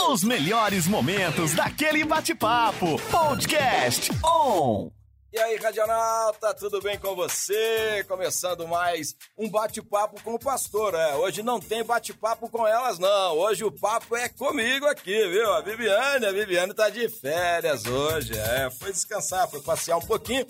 Os melhores momentos daquele bate-papo. Podcast On. E aí, Radionauta, tudo bem com você? Começando mais um bate-papo com o pastor. É, hoje não tem bate-papo com elas, não. Hoje o papo é comigo aqui, viu? A Viviane, a Viviane tá de férias hoje. É, foi descansar, foi passear um pouquinho.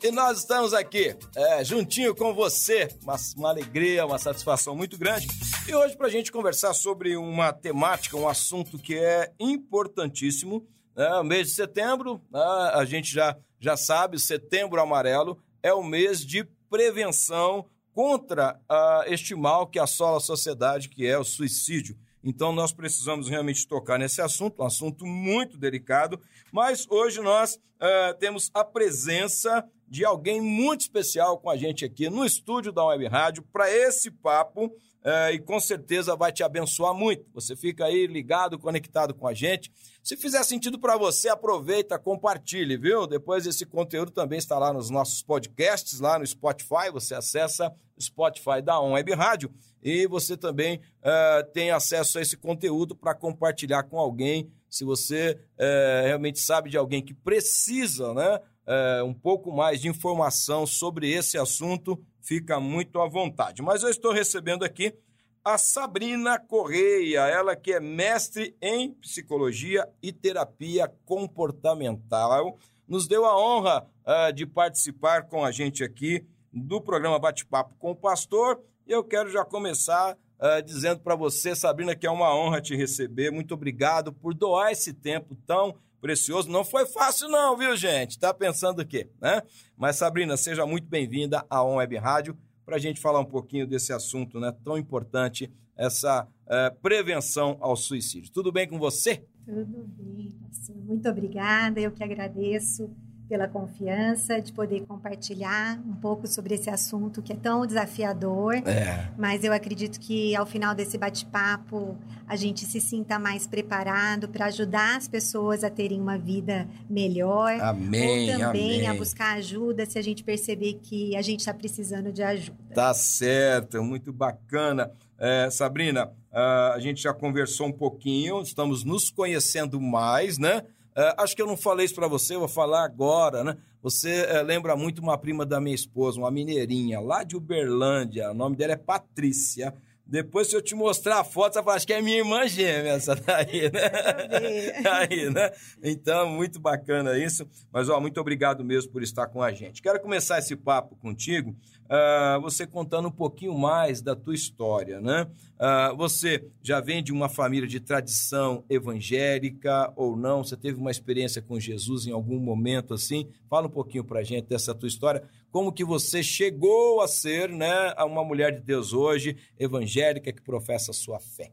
E nós estamos aqui, é, juntinho com você. Uma, uma alegria, uma satisfação muito grande. E hoje, pra gente conversar sobre uma temática, um assunto que é importantíssimo. Né? mês de setembro, né? a gente já já sabe, Setembro Amarelo é o mês de prevenção contra uh, este mal que assola a sociedade, que é o suicídio. Então, nós precisamos realmente tocar nesse assunto, um assunto muito delicado, mas hoje nós uh, temos a presença de alguém muito especial com a gente aqui no estúdio da Web Rádio para esse papo é, e com certeza vai te abençoar muito. Você fica aí ligado, conectado com a gente. Se fizer sentido para você, aproveita, compartilhe, viu? Depois esse conteúdo também está lá nos nossos podcasts, lá no Spotify. Você acessa o Spotify da On Web Rádio e você também é, tem acesso a esse conteúdo para compartilhar com alguém. Se você é, realmente sabe de alguém que precisa, né? É, um pouco mais de informação sobre esse assunto, fica muito à vontade. Mas eu estou recebendo aqui a Sabrina Correia, ela que é mestre em psicologia e terapia comportamental, nos deu a honra uh, de participar com a gente aqui do programa Bate-Papo com o Pastor. E eu quero já começar uh, dizendo para você, Sabrina, que é uma honra te receber. Muito obrigado por doar esse tempo tão precioso. Não foi fácil não, viu, gente? Tá pensando o quê, né? Mas, Sabrina, seja muito bem-vinda à On Web Rádio para a gente falar um pouquinho desse assunto né, tão importante, essa uh, prevenção ao suicídio. Tudo bem com você? Tudo bem, pastor. Muito obrigada. Eu que agradeço pela confiança de poder compartilhar um pouco sobre esse assunto que é tão desafiador. É. Mas eu acredito que ao final desse bate-papo a gente se sinta mais preparado para ajudar as pessoas a terem uma vida melhor. Amém. Ou também amém. a buscar ajuda se a gente perceber que a gente está precisando de ajuda. Tá certo, muito bacana. É, Sabrina, a gente já conversou um pouquinho, estamos nos conhecendo mais, né? Uh, acho que eu não falei isso para você, vou falar agora, né? Você uh, lembra muito uma prima da minha esposa, uma mineirinha, lá de Uberlândia. O nome dela é Patrícia. Depois, se eu te mostrar a foto, você fala, acho que é minha irmã gêmea essa daí, né? Aí, né? Então, muito bacana isso. Mas, ó, muito obrigado mesmo por estar com a gente. Quero começar esse papo contigo, uh, você contando um pouquinho mais da tua história, né? Uh, você já vem de uma família de tradição evangélica ou não? Você teve uma experiência com Jesus em algum momento assim? Fala um pouquinho pra gente dessa tua história como que você chegou a ser né, uma mulher de Deus hoje, evangélica, que professa a sua fé.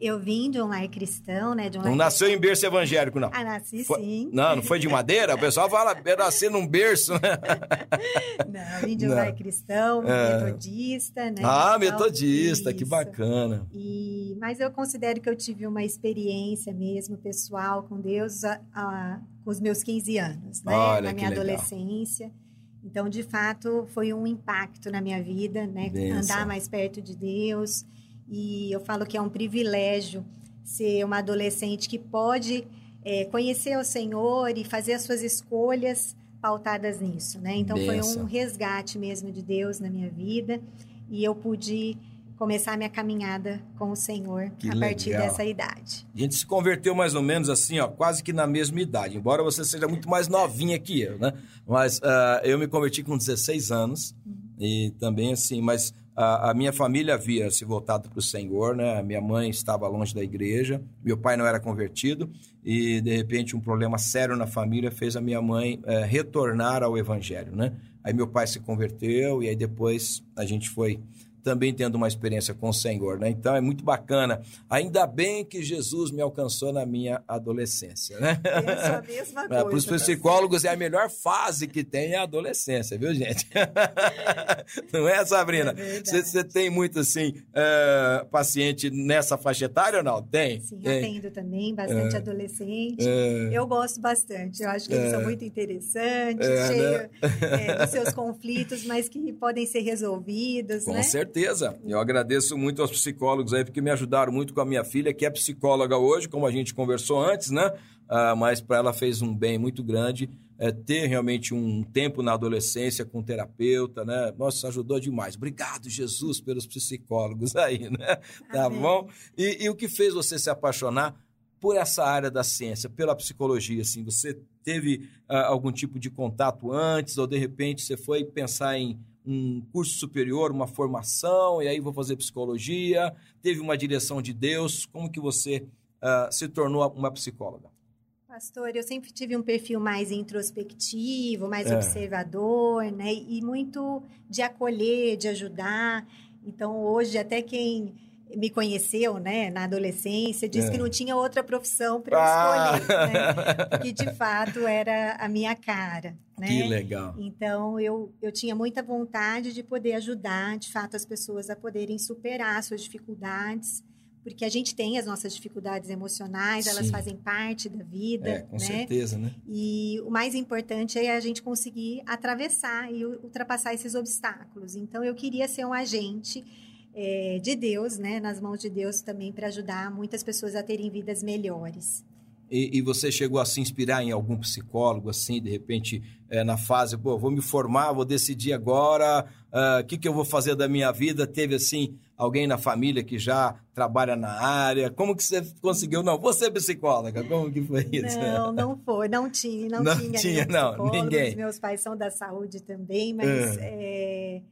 Eu vim de um lar cristão, né? De um não nasceu cristão. em berço evangélico, não? Ah, nasci foi... sim. Não, não foi de madeira? O pessoal fala nascer num berço, né? Não, vim de um não. lar cristão, é... metodista, né? Ah, então, metodista, que bacana. E... Mas eu considero que eu tive uma experiência mesmo, pessoal, com Deus a, a, com os meus 15 anos, né? Olha, na minha legal. adolescência. Então, de fato, foi um impacto na minha vida, né? Benção. Andar mais perto de Deus. E eu falo que é um privilégio ser uma adolescente que pode é, conhecer o Senhor e fazer as suas escolhas pautadas nisso, né? Então Benção. foi um resgate mesmo de Deus na minha vida e eu pude começar a minha caminhada com o Senhor que a partir legal. dessa idade. A gente se converteu mais ou menos assim, ó, quase que na mesma idade, embora você seja muito mais novinha que eu, né? Mas uh, eu me converti com 16 anos uhum. e também assim, mas a, a minha família havia se voltado para o Senhor, né? Minha mãe estava longe da igreja, meu pai não era convertido e de repente um problema sério na família fez a minha mãe é, retornar ao Evangelho, né? Aí meu pai se converteu e aí depois a gente foi também tendo uma experiência com o Senhor, né? Então é muito bacana. Ainda bem que Jesus me alcançou na minha adolescência, né? Penso a mesma coisa. Para os psicólogos é a melhor fase que tem é a adolescência, viu, gente? Não é, Sabrina? Você É tem muito, assim, uh, paciente nessa faixa etária ou não? Tem? Sim, tem. atendo também, bastante É. adolescente. É. Eu gosto bastante. Eu acho que eles É. são muito interessantes, É, cheios né? é, dos seus conflitos, mas que podem ser resolvidos, Com né? certeza. Certeza. Eu agradeço muito aos psicólogos aí, porque me ajudaram muito com a minha filha, que é psicóloga hoje, como a gente conversou antes, né? Uh, mas para ela fez um bem muito grande é, ter realmente um tempo na adolescência com um terapeuta, né? Nossa, ajudou demais. Obrigado, Jesus, pelos psicólogos aí, né? Tá Amém. bom? E, e, o que fez você se apaixonar por essa área da ciência, pela psicologia, assim? Você teve uh, algum tipo de contato antes ou, de repente, você foi pensar em um curso superior, uma formação, e aí vou fazer psicologia? Teve uma direção de Deus? Como que você uh, se tornou uma psicóloga? Pastor, eu sempre tive um perfil mais introspectivo, mais é. observador, né? E muito de acolher, de ajudar. Então, hoje, até quem me conheceu, né, na adolescência, disse é. que não tinha outra profissão para ah. escolher, né? Porque, de fato, era a minha cara, né? Que legal. Então, eu, eu tinha muita vontade de poder ajudar, de fato, as pessoas a poderem superar suas dificuldades porque a gente tem as nossas dificuldades emocionais, Sim. elas fazem parte da vida. É, com né? certeza, né? E o mais importante é a gente conseguir atravessar e ultrapassar esses obstáculos. Então, eu queria ser um agente é, de Deus, né, nas mãos de Deus também, para ajudar muitas pessoas a terem vidas melhores. E, e, você chegou a se inspirar em algum psicólogo, assim, de repente, é, na fase, pô, vou me formar, vou decidir agora o uh, ah, que, que eu vou fazer da minha vida? Teve, assim, alguém na família que já trabalha na área? Como que você conseguiu? Não, você é psicóloga, como que foi isso? Não, não foi, não tinha, não, não tinha. tinha não, ninguém. Meus pais são da saúde também, mas é. É,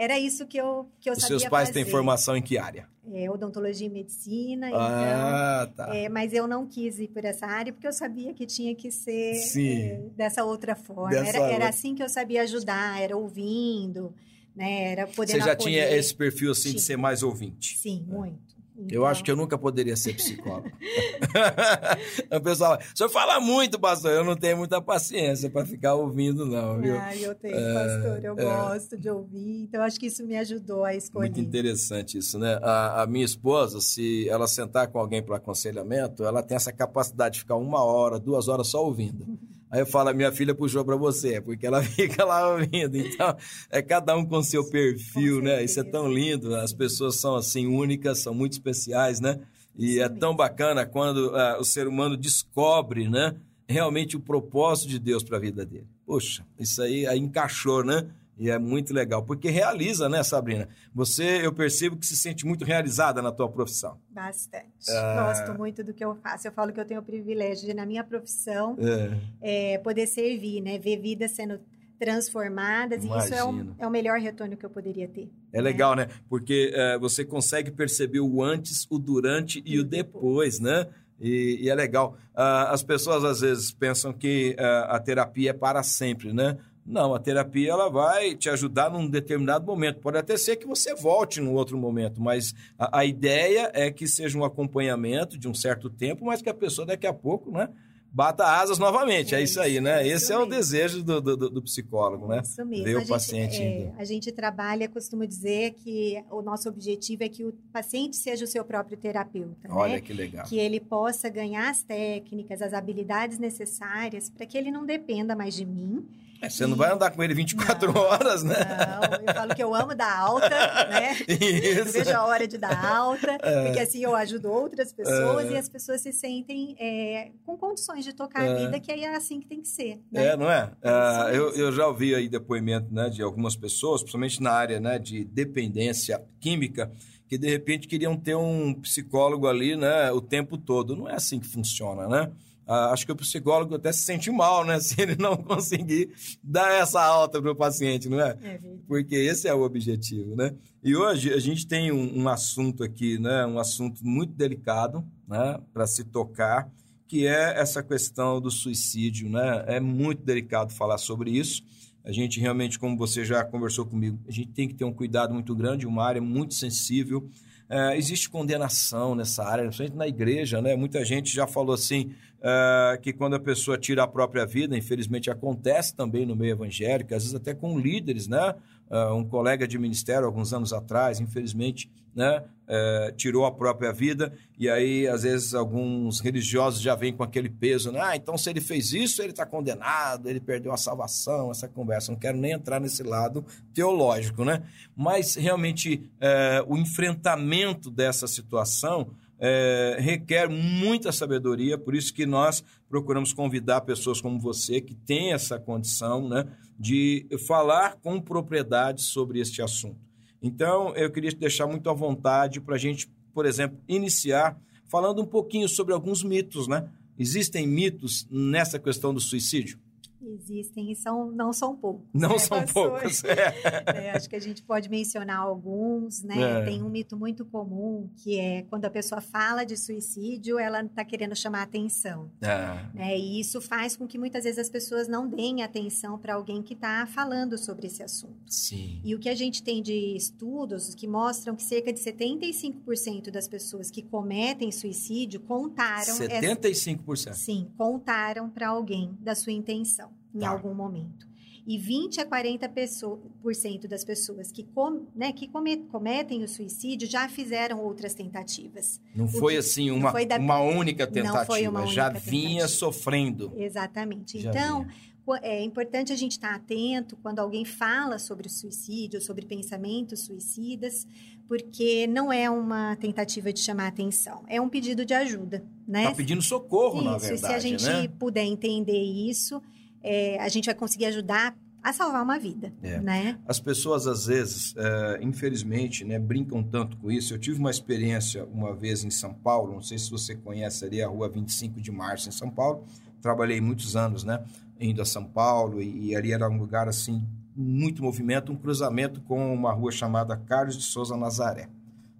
era isso que eu, que eu Os sabia seus pais fazer. têm formação em que área? É, odontologia e medicina, ah, então, tá. É, mas eu não quis ir por essa área porque eu sabia que tinha que ser é, dessa outra forma. Dessa era, era assim que eu sabia ajudar, era ouvindo, né? Era poder Você já tinha esse perfil assim de ser mais ouvinte? Sim, muito. Então... Eu acho que eu nunca poderia ser psicólogo. o pessoal, o senhor fala muito, pastor. Eu não tenho muita paciência para ficar ouvindo, não, viu? Ah, eu tenho, é, pastor. Eu é... gosto de ouvir. Então, acho que isso me ajudou a escolher. Muito interessante isso, né? A, a minha esposa, se ela sentar com alguém para aconselhamento, ela tem essa capacidade de ficar uma hora, duas horas só ouvindo. Aí eu falo, minha filha puxou para você, porque ela fica lá ouvindo. Então, é cada um com seu perfil, né? Isso é tão lindo. As pessoas são assim únicas, são muito especiais, né? E é tão bacana quando uh, o ser humano descobre, né? Realmente o propósito de Deus para a vida dele. Poxa, isso aí, aí encaixou, né? E é muito legal, porque realiza, né, Sabrina? Você, eu percebo que se sente muito realizada na tua profissão. Bastante. Ah. Gosto muito do que eu faço. Eu falo que eu tenho o privilégio de, na minha profissão, é. É, poder servir, né? Ver vidas sendo transformadas. E isso é o, é o melhor retorno que eu poderia ter. É né? legal, né? Porque é, você consegue perceber o antes, o durante e, e o depois, depois, né? E, e, é legal. Uh, as pessoas às vezes pensam que uh, a terapia é para sempre, né? Não, a terapia ela vai te ajudar num determinado momento. Pode até ser que você volte num outro momento, mas a, a ideia é que seja um acompanhamento de um certo tempo, mas que a pessoa daqui a pouco, né? bata asas novamente. É, é isso aí, né? Esse é o desejo do, do, do, psicólogo, né? Isso mesmo. Ver o paciente. É, a gente trabalha, costumo dizer que o nosso objetivo é que o paciente seja o seu próprio terapeuta. Olha né? que legal. Que ele possa ganhar as técnicas, as habilidades necessárias para que ele não dependa mais de mim é, você não vai andar com ele 24 não, horas, né? Não, eu falo que eu amo dar alta, né? Isso. Não vejo a hora de dar alta, é. porque assim eu ajudo outras pessoas é. e as pessoas se sentem é, com condições de tocar a é. vida, que é assim que tem que ser. Né? É, não é? é eu, eu já ouvi aí depoimento né, de algumas pessoas, principalmente na área né, de dependência química, que de repente queriam ter um psicólogo ali né, o tempo todo. Não é assim que funciona, né? Ah, acho que o psicólogo até se sente mal, né? Se ele não conseguir dar essa alta para o paciente, não é? é Porque esse é o objetivo, né? E hoje a gente tem um, um assunto aqui, né? Um assunto muito delicado, né? Para se tocar, que é essa questão do suicídio, né? É muito delicado falar sobre isso. A gente realmente, como você já conversou comigo, a gente tem que ter um cuidado muito grande, uma área muito sensível. É, existe condenação nessa área, principalmente na igreja, né? Muita gente já falou assim é, que quando a pessoa tira a própria vida, infelizmente acontece também no meio evangélico, às vezes até com líderes, né? uh, um colega de ministério alguns anos atrás, infelizmente, né, uh, tirou a própria vida. E aí, às vezes, alguns religiosos já vêm com aquele peso, né? Ah, então se ele fez isso, ele está condenado, ele perdeu a salvação, essa conversa. Não quero nem entrar nesse lado teológico, né? Mas realmente uh, o enfrentamento dessa situação é, requer muita sabedoria, por isso que nós procuramos convidar pessoas como você, que têm essa condição né, de falar com propriedade sobre este assunto. Então, eu queria te deixar muito à vontade para a gente, por exemplo, iniciar falando um pouquinho sobre alguns mitos, né? Existem mitos nessa questão do suicídio? Existem e são, não são poucos. Não né, são poucos. É. É, acho que a gente pode mencionar alguns, né? É. Tem um mito muito comum que é quando a pessoa fala de suicídio, ela está querendo chamar atenção. É. Né? E isso faz com que muitas vezes as pessoas não deem atenção para alguém que está falando sobre esse assunto. Sim. E o que a gente tem de estudos que mostram que cerca de 75% das pessoas que cometem suicídio contaram. 75%? Essa, sim, contaram para alguém da sua intenção em tá. algum momento. E 20 a 40% das pessoas que, com, né, que cometem o suicídio já fizeram outras tentativas. Não foi que, assim uma, foi da, uma única tentativa, uma única já vinha sofrendo. Exatamente. Já então, vinha. é importante a gente estar atento quando alguém fala sobre o suicídio, sobre pensamentos suicidas, porque não é uma tentativa de chamar atenção, é um pedido de ajuda. Né? Está pedindo socorro, isso, na verdade. Se a gente né? puder entender isso é, a gente vai conseguir ajudar a salvar uma vida, é. né? As pessoas às vezes, é, infelizmente, né, brincam tanto com isso. Eu tive uma experiência uma vez em São Paulo, não sei se você conhece ali a Rua 25 de Março em São Paulo. Trabalhei muitos anos, né, indo a São Paulo e, e ali era um lugar assim muito movimento, um cruzamento com uma rua chamada Carlos de Souza Nazaré.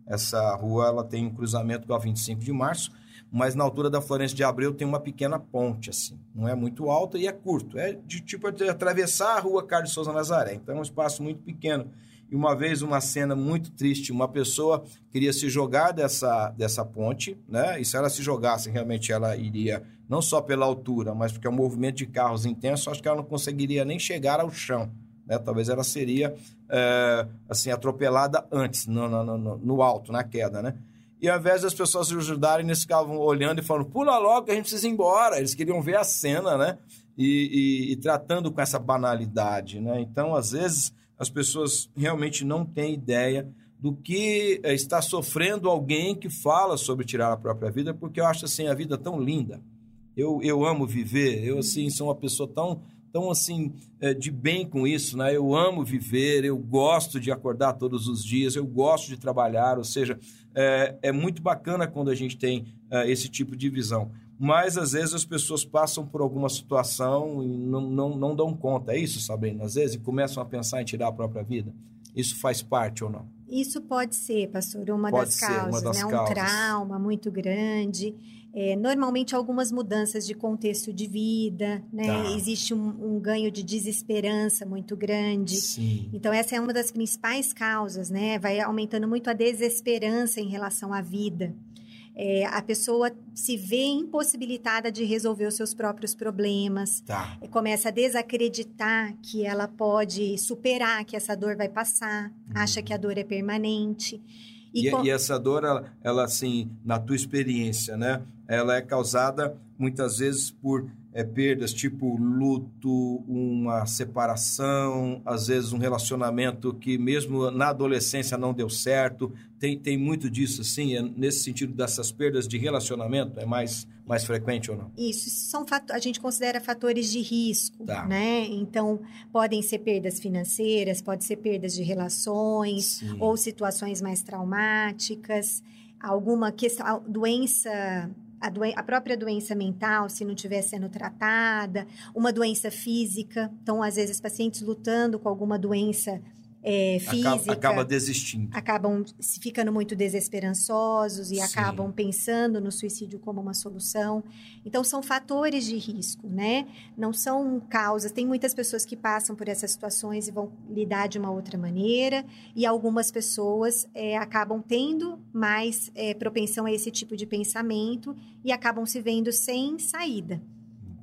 Essa rua ela tem um cruzamento com a 25 de Março mas na altura da Florência de Abreu tem uma pequena ponte, assim. Não é muito alta e é curto. É de tipo atravessar a rua Carlos Souza Nazaré. Então é um espaço muito pequeno. E uma vez, uma cena muito triste, uma pessoa queria se jogar dessa, dessa ponte, né? E se ela se jogasse, realmente ela iria, não só pela altura, mas porque é um movimento de carros intenso, acho que ela não conseguiria nem chegar ao chão. Né? Talvez ela seria, é, assim, atropelada antes, no, no, no, no alto, na queda, né? E ao invés das pessoas se ajudarem, eles ficavam olhando e falando, pula logo que a gente precisa ir embora. Eles queriam ver a cena, né? E, e, e tratando com essa banalidade, né? Então, às vezes, as pessoas realmente não têm ideia do que eh, está sofrendo alguém que fala sobre tirar a própria vida, porque eu acho assim a vida tão linda. Eu, eu amo viver, eu assim sou uma pessoa tão tão assim é, de bem com isso, né? Eu amo viver, eu gosto de acordar todos os dias, eu gosto de trabalhar, ou seja, é, é muito bacana quando a gente tem é, esse tipo de visão. Mas às vezes as pessoas passam por alguma situação e não, não, não dão conta, é isso, Sabrina? Às vezes começam a pensar em tirar a própria vida. Isso faz parte ou não? Isso pode ser, pastor, uma pode das causas, uma das né? Causas. Um trauma muito grande é, normalmente algumas mudanças de contexto de vida, né? Tá. Existe um, um, ganho de desesperança muito grande. Sim. Então essa é uma das principais causas, né? Vai aumentando muito a desesperança em relação à vida. É, a pessoa se vê impossibilitada de resolver os seus próprios problemas, tá. É, começa a desacreditar que ela pode superar, que essa dor vai passar, acha que a dor é permanente. E, e, com... e, essa dor, ela, ela, assim, na tua experiência, né? Ela é causada muitas vezes por é, perdas tipo luto, uma separação, às vezes um relacionamento que mesmo na adolescência não deu certo. Tem, tem muito disso, assim, é nesse sentido dessas perdas de relacionamento, é mais, mais frequente ou não? Isso, são a gente considera fatores de risco, tá. né? Então, podem ser perdas financeiras, pode ser perdas de relações, Sim. ou situações mais traumáticas, alguma questão, doença a, doen a própria doença mental, se não estiver sendo tratada, uma doença física. Então, às vezes, pacientes lutando com alguma doença é, física. Acaba, acaba, desistindo. Acabam ficando muito desesperançosos e Sim. acabam pensando no suicídio como uma solução. Então, são fatores de risco, né? Não são causas. Tem muitas pessoas que passam por essas situações e vão lidar de uma outra maneira, e algumas pessoas é, acabam tendo mais é, propensão a esse tipo de pensamento e acabam se vendo sem saída.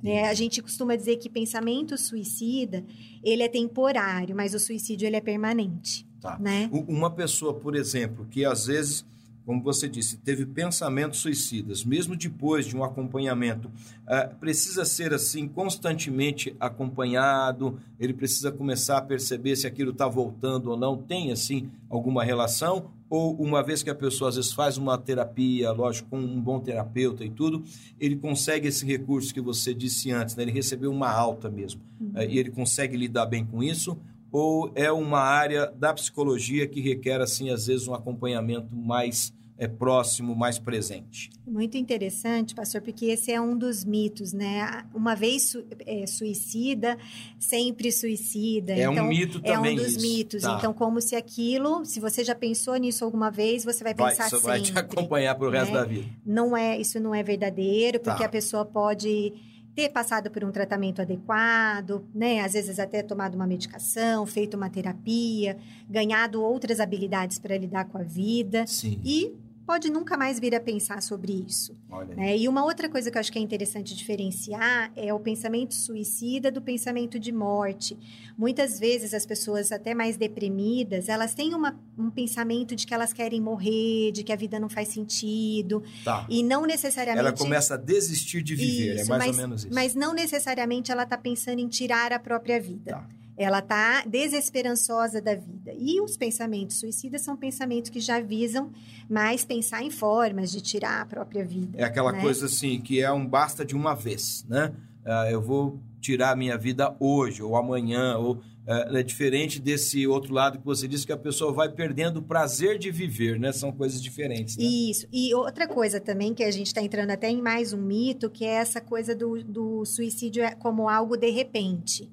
É, a gente costuma dizer que pensamento suicida, ele é temporário, mas o suicídio ele é permanente. Tá. Né? Uma pessoa, por exemplo, que às vezes como você disse, teve pensamentos suicidas, mesmo depois de um acompanhamento, uh, precisa ser assim constantemente acompanhado, ele precisa começar a perceber se aquilo está voltando ou não, tem assim alguma relação? Ou uma vez que a pessoa às vezes faz uma terapia, lógico, com um bom terapeuta e tudo, ele consegue esse recurso que você disse antes, né? ele recebeu uma alta mesmo, uhum. uh, e ele consegue lidar bem com isso? Ou é uma área da psicologia que requer, assim, às vezes, um acompanhamento mais é, próximo, mais presente. Muito interessante, pastor, porque esse é um dos mitos, né? Uma vez su é, suicida, sempre suicida. É então, um mito também. É um dos isso. mitos. Tá. Então, como se aquilo, se você já pensou nisso alguma vez, você vai pensar vai, sempre. Vai te acompanhar para o resto né? da vida. Não é, isso não é verdadeiro, porque tá. a pessoa pode ter passado por um tratamento adequado, né? Às vezes até tomado uma medicação, feito uma terapia, ganhado outras habilidades para lidar com a vida. Sim. E pode nunca mais vir a pensar sobre isso. Né? E uma outra coisa que eu acho que é interessante diferenciar é o pensamento suicida do pensamento de morte. Muitas vezes as pessoas até mais deprimidas, elas têm uma, um pensamento de que elas querem morrer, de que a vida não faz sentido. Tá. E não necessariamente... Ela começa a desistir de viver, é isso, é mais mas, ou menos isso. Mas não necessariamente ela está pensando em tirar a própria vida. Tá. Ela está desesperançosa da vida. E os pensamentos suicidas são pensamentos que já visam mais pensar em formas de tirar a própria vida. É aquela né? coisa assim, que é um basta de uma vez, né? Uh, eu vou tirar a minha vida hoje ou amanhã, ou uh, é diferente desse outro lado que você disse que a pessoa vai perdendo o prazer de viver, né? São coisas diferentes. Né? Isso. E outra coisa também que a gente está entrando até em mais um mito, que é essa coisa do, do suicídio é como algo de repente.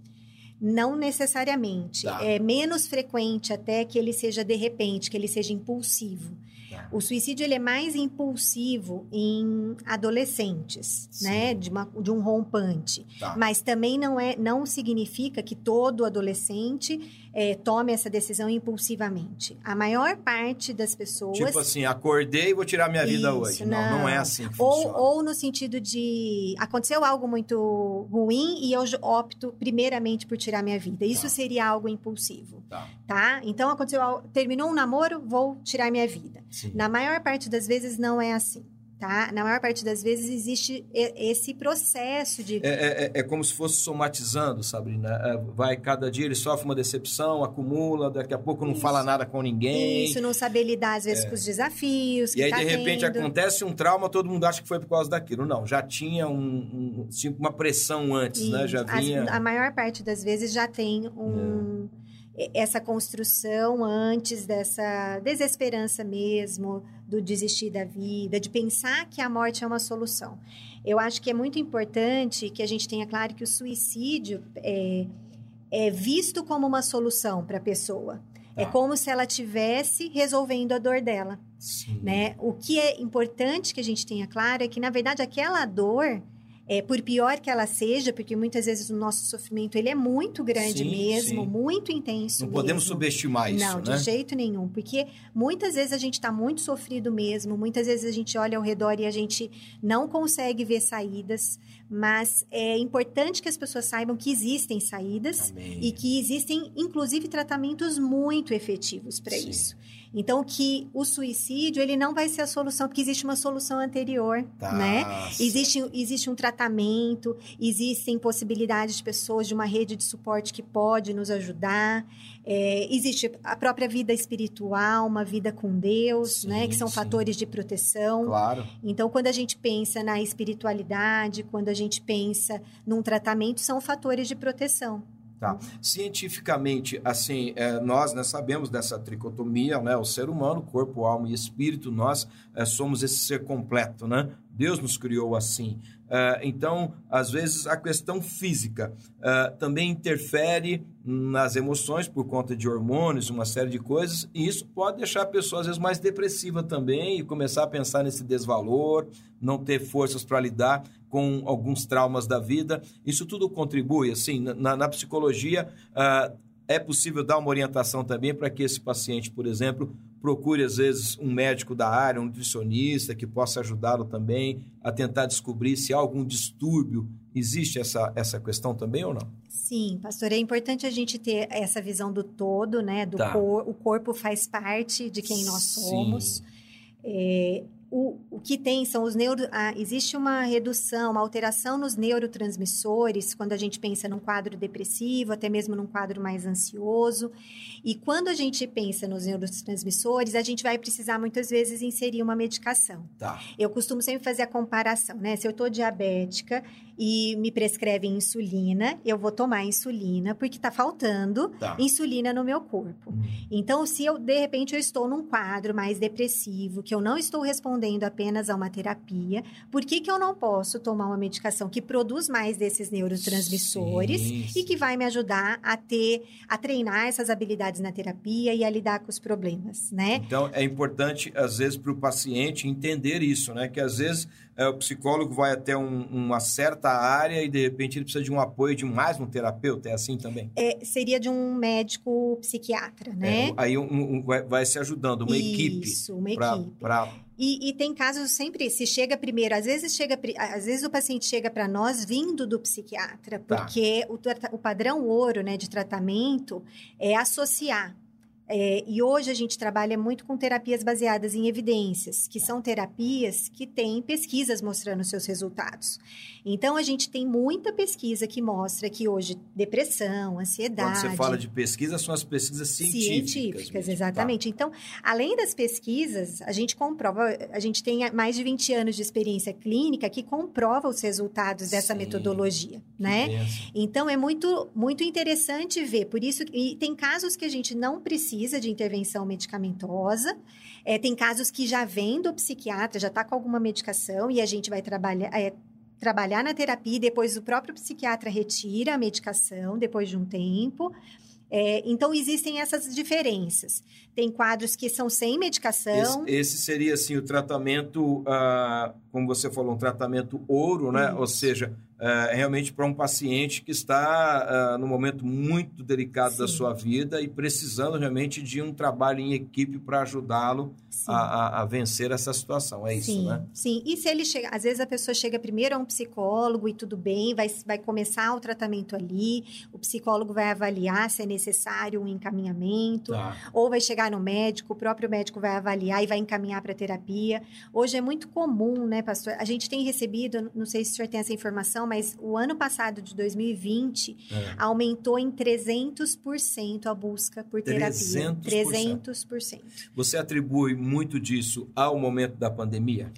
Não necessariamente. Tá. É menos frequente até que ele seja de repente, que ele seja impulsivo. O suicídio ele é mais impulsivo em adolescentes, Sim. né? De, uma, de um rompante. Tá. Mas também não é, não significa que todo adolescente é, tome essa decisão impulsivamente. A maior parte das pessoas. Tipo assim, acordei e vou tirar minha vida Isso, hoje. Não, não, não, é assim que ou, funciona. Ou no sentido de aconteceu algo muito ruim e eu opto primeiramente por tirar minha vida. Isso tá. seria algo impulsivo. Tá. tá? Então aconteceu, terminou um namoro, vou tirar minha vida. Sim. Na maior parte das vezes não é assim tá? Na maior parte das vezes existe esse processo de... É, é, é como se fosse somatizando, Sabrina. É, vai, cada dia ele sofre uma decepção, acumula, daqui a pouco não Isso. fala nada com ninguém. Isso, não saber lidar, às vezes, é. com os desafios E aí, tá de repente, tendo. acontece um trauma, todo mundo acha que foi por causa daquilo. Não, já tinha um, um tipo, uma pressão antes, Isso. né? Já vinha... As, a maior parte das vezes já tem um... Essa construção antes dessa desesperança mesmo, do desistir da vida, de pensar que a morte é uma solução. Eu acho que é muito importante que a gente tenha claro que o suicídio é, é visto como uma solução para a pessoa. É tá. É como se ela tivesse resolvendo a dor dela, Sim. né? O que é importante que a gente tenha claro é que na verdade aquela dor é, por pior que ela seja, porque muitas vezes o nosso sofrimento ele é muito grande sim, mesmo, sim. muito intenso. Não mesmo. podemos subestimar isso, Não, né? de jeito nenhum, porque muitas vezes a gente está muito sofrido mesmo, muitas vezes a gente olha ao redor e a gente não consegue ver saídas, mas é importante que as pessoas saibam que existem saídas Amém. e que existem, inclusive, tratamentos muito efetivos para isso. Então, que o suicídio, ele não vai ser a solução, porque existe uma solução anterior, tá. né? Existe, existe um tratamento, existem possibilidades de pessoas, de uma rede de suporte que pode nos ajudar. É, existe a própria vida espiritual, uma vida com Deus, sim, né? Que são sim. fatores de proteção. Claro. Então, quando a gente pensa na espiritualidade, quando a gente pensa num tratamento, são fatores de proteção. Tá. Cientificamente, assim, é, nós né, sabemos dessa tricotomia, né? O ser humano, corpo, alma e espírito, nós é, somos esse ser completo, né? Deus nos criou assim. Uh, então, às vezes, a questão física uh, também interfere nas emoções por conta de hormônios, uma série de coisas, e isso pode deixar a pessoa, às vezes, mais depressiva também e começar a pensar nesse desvalor, não ter forças para lidar com alguns traumas da vida. Isso tudo contribui, assim, na, na psicologia. Uh, é possível dar uma orientação também para que esse paciente, por exemplo, procure, às vezes, um médico da área, um nutricionista que possa ajudá-lo também a tentar descobrir se há algum distúrbio. Existe essa, essa questão também ou não? Sim, pastor, é importante a gente ter essa visão do todo, né? Do tá. cor, o corpo faz parte de quem nós somos. É, o, o que tem são os neuro... Ah, existe uma redução, uma alteração nos neurotransmissores quando a gente pensa num quadro depressivo, até mesmo num quadro mais ansioso. E quando a gente pensa nos neurotransmissores, a gente vai precisar muitas vezes inserir uma medicação. Tá. Eu costumo sempre fazer a comparação, né? Se eu estou diabética e me prescrevem insulina, eu vou tomar insulina porque está faltando tá. insulina no meu corpo. Hum. Então, se eu de repente eu estou num quadro mais depressivo, que eu não estou respondendo apenas a uma terapia, por que, que eu não posso tomar uma medicação que produz mais desses neurotransmissores sim, e que vai me ajudar a ter, a treinar essas habilidades na terapia e a lidar com os problemas, né? Então, é importante às vezes para o paciente entender isso, né? Que às vezes é, o psicólogo vai até um, uma certa área e de repente ele precisa de um apoio de mais um terapeuta, é assim também? É, seria de um médico psiquiatra, né? É, aí um, um, vai, vai, se ajudando, uma Isso, equipe. Isso, uma pra, equipe. Pra... E, e, tem casos sempre, se chega primeiro, às vezes chega, às vezes o paciente chega para nós vindo do psiquiatra, tá. porque tá. o, o padrão ouro né, de tratamento é associar é, e hoje a gente trabalha muito com terapias baseadas em evidências, que são terapias que têm pesquisas mostrando seus resultados. Então, a gente tem muita pesquisa que mostra que hoje depressão, ansiedade. Quando você fala de pesquisa, são as pesquisas científicas. Científicas, exatamente. Tá. Então, além das pesquisas, a gente comprova, a gente tem mais de 20 anos de experiência clínica que comprova os resultados dessa Sim, metodologia, né? Então, é muito, muito interessante ver. Por isso, e tem casos que a gente não precisa precisa de intervenção medicamentosa. É, tem casos que já vem do psiquiatra, já está com alguma medicação e a gente vai trabalhar. É, trabalhar na terapia e depois o próprio psiquiatra retira a medicação depois de um tempo. É, então, existem essas diferenças. Tem quadros que são sem medicação. Esse, esse seria, assim, o tratamento, ah, como você falou, um tratamento ouro, né? Isso. Ou seja, é, realmente para um paciente que está uh, num momento muito delicado Sim. da sua vida e precisando realmente de um trabalho em equipe para ajudá-lo a, a, a, vencer essa situação. É Sim. isso, né? Sim. E se ele chega, às vezes a pessoa chega primeiro a um psicólogo e tudo bem, vai, vai começar o tratamento ali, o psicólogo vai avaliar se é necessário um encaminhamento, tá. ou vai chegar no médico, o próprio médico vai avaliar e vai encaminhar para terapia. Hoje é muito comum, né, pastor? A gente tem recebido, não sei se o senhor tem essa informação, mas o ano passado de 2020 é. aumentou em 300% a busca por terapia. 300%. 300%. Você atribui muito disso ao momento da pandemia?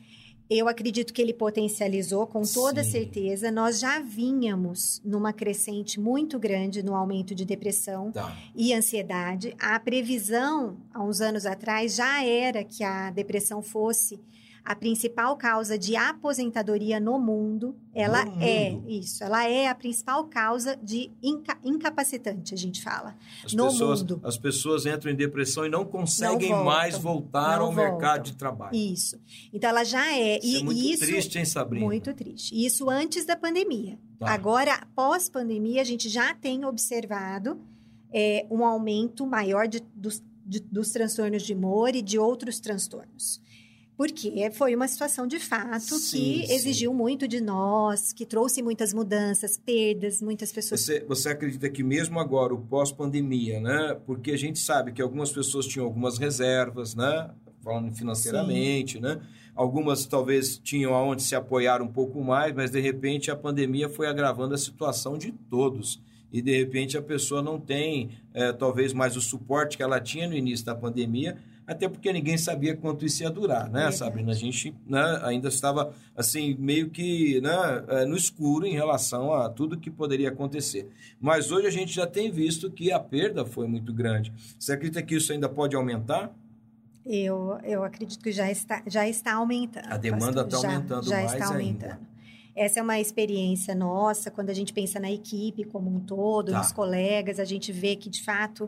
Eu acredito que ele potencializou com toda Sim. certeza. Nós já vínhamos numa crescente muito grande no aumento de depressão tá. e ansiedade. A previsão, há uns anos atrás, já era que a depressão fosse a principal causa de aposentadoria no mundo, ela no é mundo. isso, ela é a principal causa de inca, incapacitante, a gente fala. As no pessoas, mundo. As pessoas entram em depressão e não conseguem não mais voltar ao voltam. mercado de trabalho. Isso. Então ela já é. Isso e, é muito isso, triste, hein, Sabrina? Muito triste. Isso antes da pandemia. Tá. Agora, pós-pandemia, a gente já tem observado é, um aumento maior de, dos, de, dos transtornos de humor e de outros transtornos. Porque foi uma situação de fato sim, que exigiu sim. muito de nós, que trouxe muitas mudanças, perdas, muitas pessoas. Você, você acredita que mesmo agora, o pós-pandemia, né? Porque a gente sabe que algumas pessoas tinham algumas reservas, né? Falando financeiramente, sim. né? Algumas talvez tinham aonde se apoiar um pouco mais, mas de repente a pandemia foi agravando a situação de todos e de repente a pessoa não tem é, talvez mais o suporte que ela tinha no início da pandemia até porque ninguém sabia quanto isso ia durar, né, Sabrina? A gente né, ainda estava, assim, meio que né, é, no escuro em relação a tudo que poderia acontecer. Mas hoje a gente já tem visto que a perda foi muito grande. Você acredita que isso ainda pode aumentar? Eu, eu acredito que já está, já está aumentando. A demanda está aumentando já mais está aumentando. Ainda. Essa é uma experiência nossa, quando a gente pensa na equipe como um todo, tá. nos colegas, a gente vê que, de fato,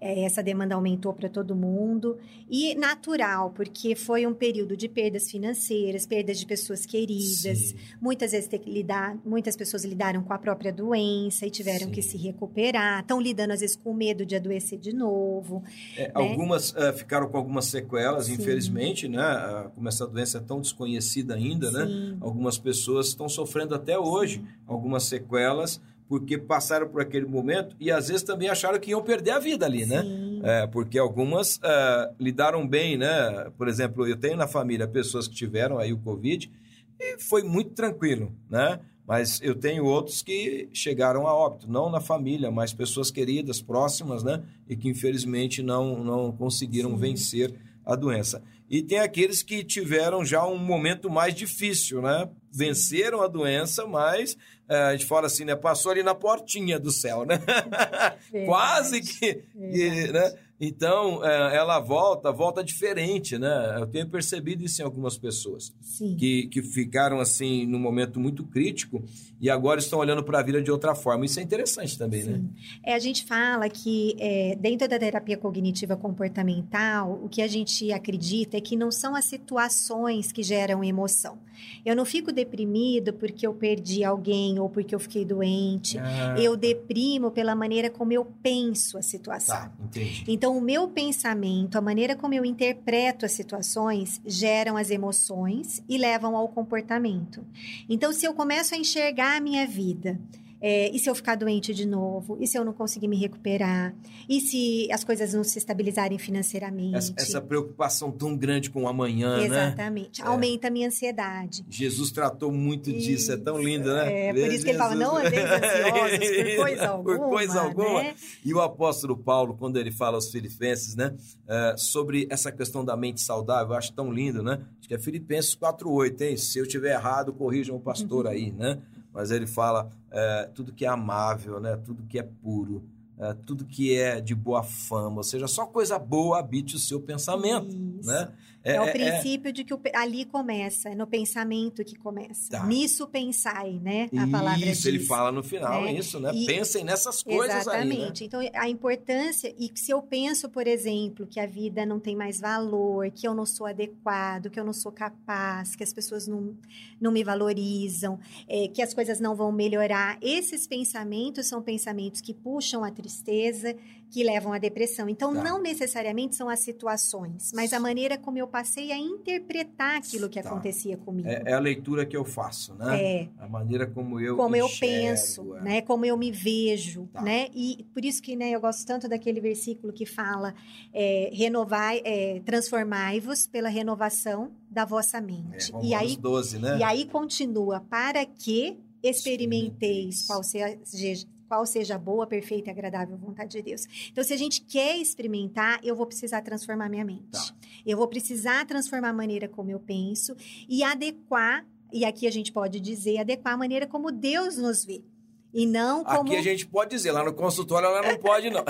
é, essa demanda aumentou para todo mundo. E natural, porque foi um período de perdas financeiras, perdas de pessoas queridas. Sim. Muitas vezes ter que lidar, muitas pessoas lidaram com a própria doença e tiveram Sim. que se recuperar. Estão lidando, às vezes, com medo de adoecer de novo. É, né? Algumas uh, ficaram com algumas sequelas, Sim. infelizmente, né? Uh, como essa doença é tão desconhecida ainda, né? Algumas pessoas estão sofrendo até hoje algumas sequelas porque passaram por aquele momento e às vezes também acharam que iam perder a vida ali, né? É, porque algumas uh, lidaram bem, né? Por exemplo, eu tenho na família pessoas que tiveram aí o Covid e foi muito tranquilo, né? Mas eu tenho outros que chegaram a óbito, não na família, mas pessoas queridas, próximas, né? E que infelizmente não, não conseguiram Sim. vencer a doença. E tem aqueles que tiveram já um momento mais difícil, né? Venceram a doença, mas a gente fala assim, né? Passou ali na portinha do céu, né? Quase que, que né? Então, é, ela volta, volta diferente, né? Eu tenho percebido isso em algumas pessoas. Sim. Que, que ficaram, assim, num momento muito crítico e agora estão olhando para a vida de outra forma. Isso é interessante também, né? Sim. né? É, a gente fala que, é, dentro da terapia cognitiva comportamental, o que a gente acredita é que não são as situações que geram emoção. Eu não fico deprimido porque eu perdi alguém ou porque eu fiquei doente. Ah. Eu deprimo pela maneira como eu penso a situação. Tá, entendi. Então, o meu pensamento, a maneira como eu interpreto as situações, geram as emoções e levam ao comportamento. Então, se eu começo a enxergar a minha vida é, e se eu ficar doente de novo? E se eu não conseguir me recuperar? E se as coisas não se estabilizarem financeiramente? Essa, essa preocupação tão grande com o amanhã, Exatamente. né? Exatamente. Aumenta é. a minha ansiedade. Jesus tratou muito Isso. disso. É tão lindo, né? É, por isso Jesus. que ele fala, não andeis ansiosos por coisa alguma. Por coisa alguma. Né? E o apóstolo Paulo, quando ele fala aos filipenses, né? É, sobre essa questão da mente saudável, eu acho tão lindo, né? Acho que é Filipenses 4.8, hein? Se eu tiver errado, corrijam o pastor uhum. aí, né? Mas ele fala é, tudo que é amável, né? tudo que é puro, é, tudo que é de boa fama, ou seja, só coisa boa habite o seu pensamento. Isso. Né? É, é o é, é. princípio de que o, ali começa, é no pensamento que começa. Tá. Nisso pensai, né? A palavra Isso, diz. ele fala no final, é. isso, né? E, Pensem nessas coisas exatamente. aí. Né? Então, a importância, e se eu penso, por exemplo, que a vida não tem mais valor, que eu não sou adequado, que eu não sou capaz, que as pessoas não, não me valorizam, é, que as coisas não vão melhorar, esses pensamentos são pensamentos que puxam a tristeza, que levam à depressão. Então, tá. não necessariamente são as situações, mas a maneira como eu passei a interpretar aquilo que tá. acontecia comigo. É, é, a leitura que eu faço, né? É. A maneira como eu Como enxergo, eu penso, é. né? Como eu me vejo, tá. né? E por isso que né, eu gosto tanto daquele versículo que fala é, renovai, é, transformai-vos pela renovação da vossa mente. É, e aí 12, né? E aí continua, para que experimenteis qual seja qual seja a boa, perfeita e agradável vontade de Deus. Então, se a gente quer experimentar, eu vou precisar transformar minha mente. Tá. Eu vou precisar transformar a maneira como eu penso e adequar, e aqui a gente pode dizer, adequar a maneira como Deus nos vê. E não como... Aqui a gente pode dizer, lá no consultório ela não pode, não.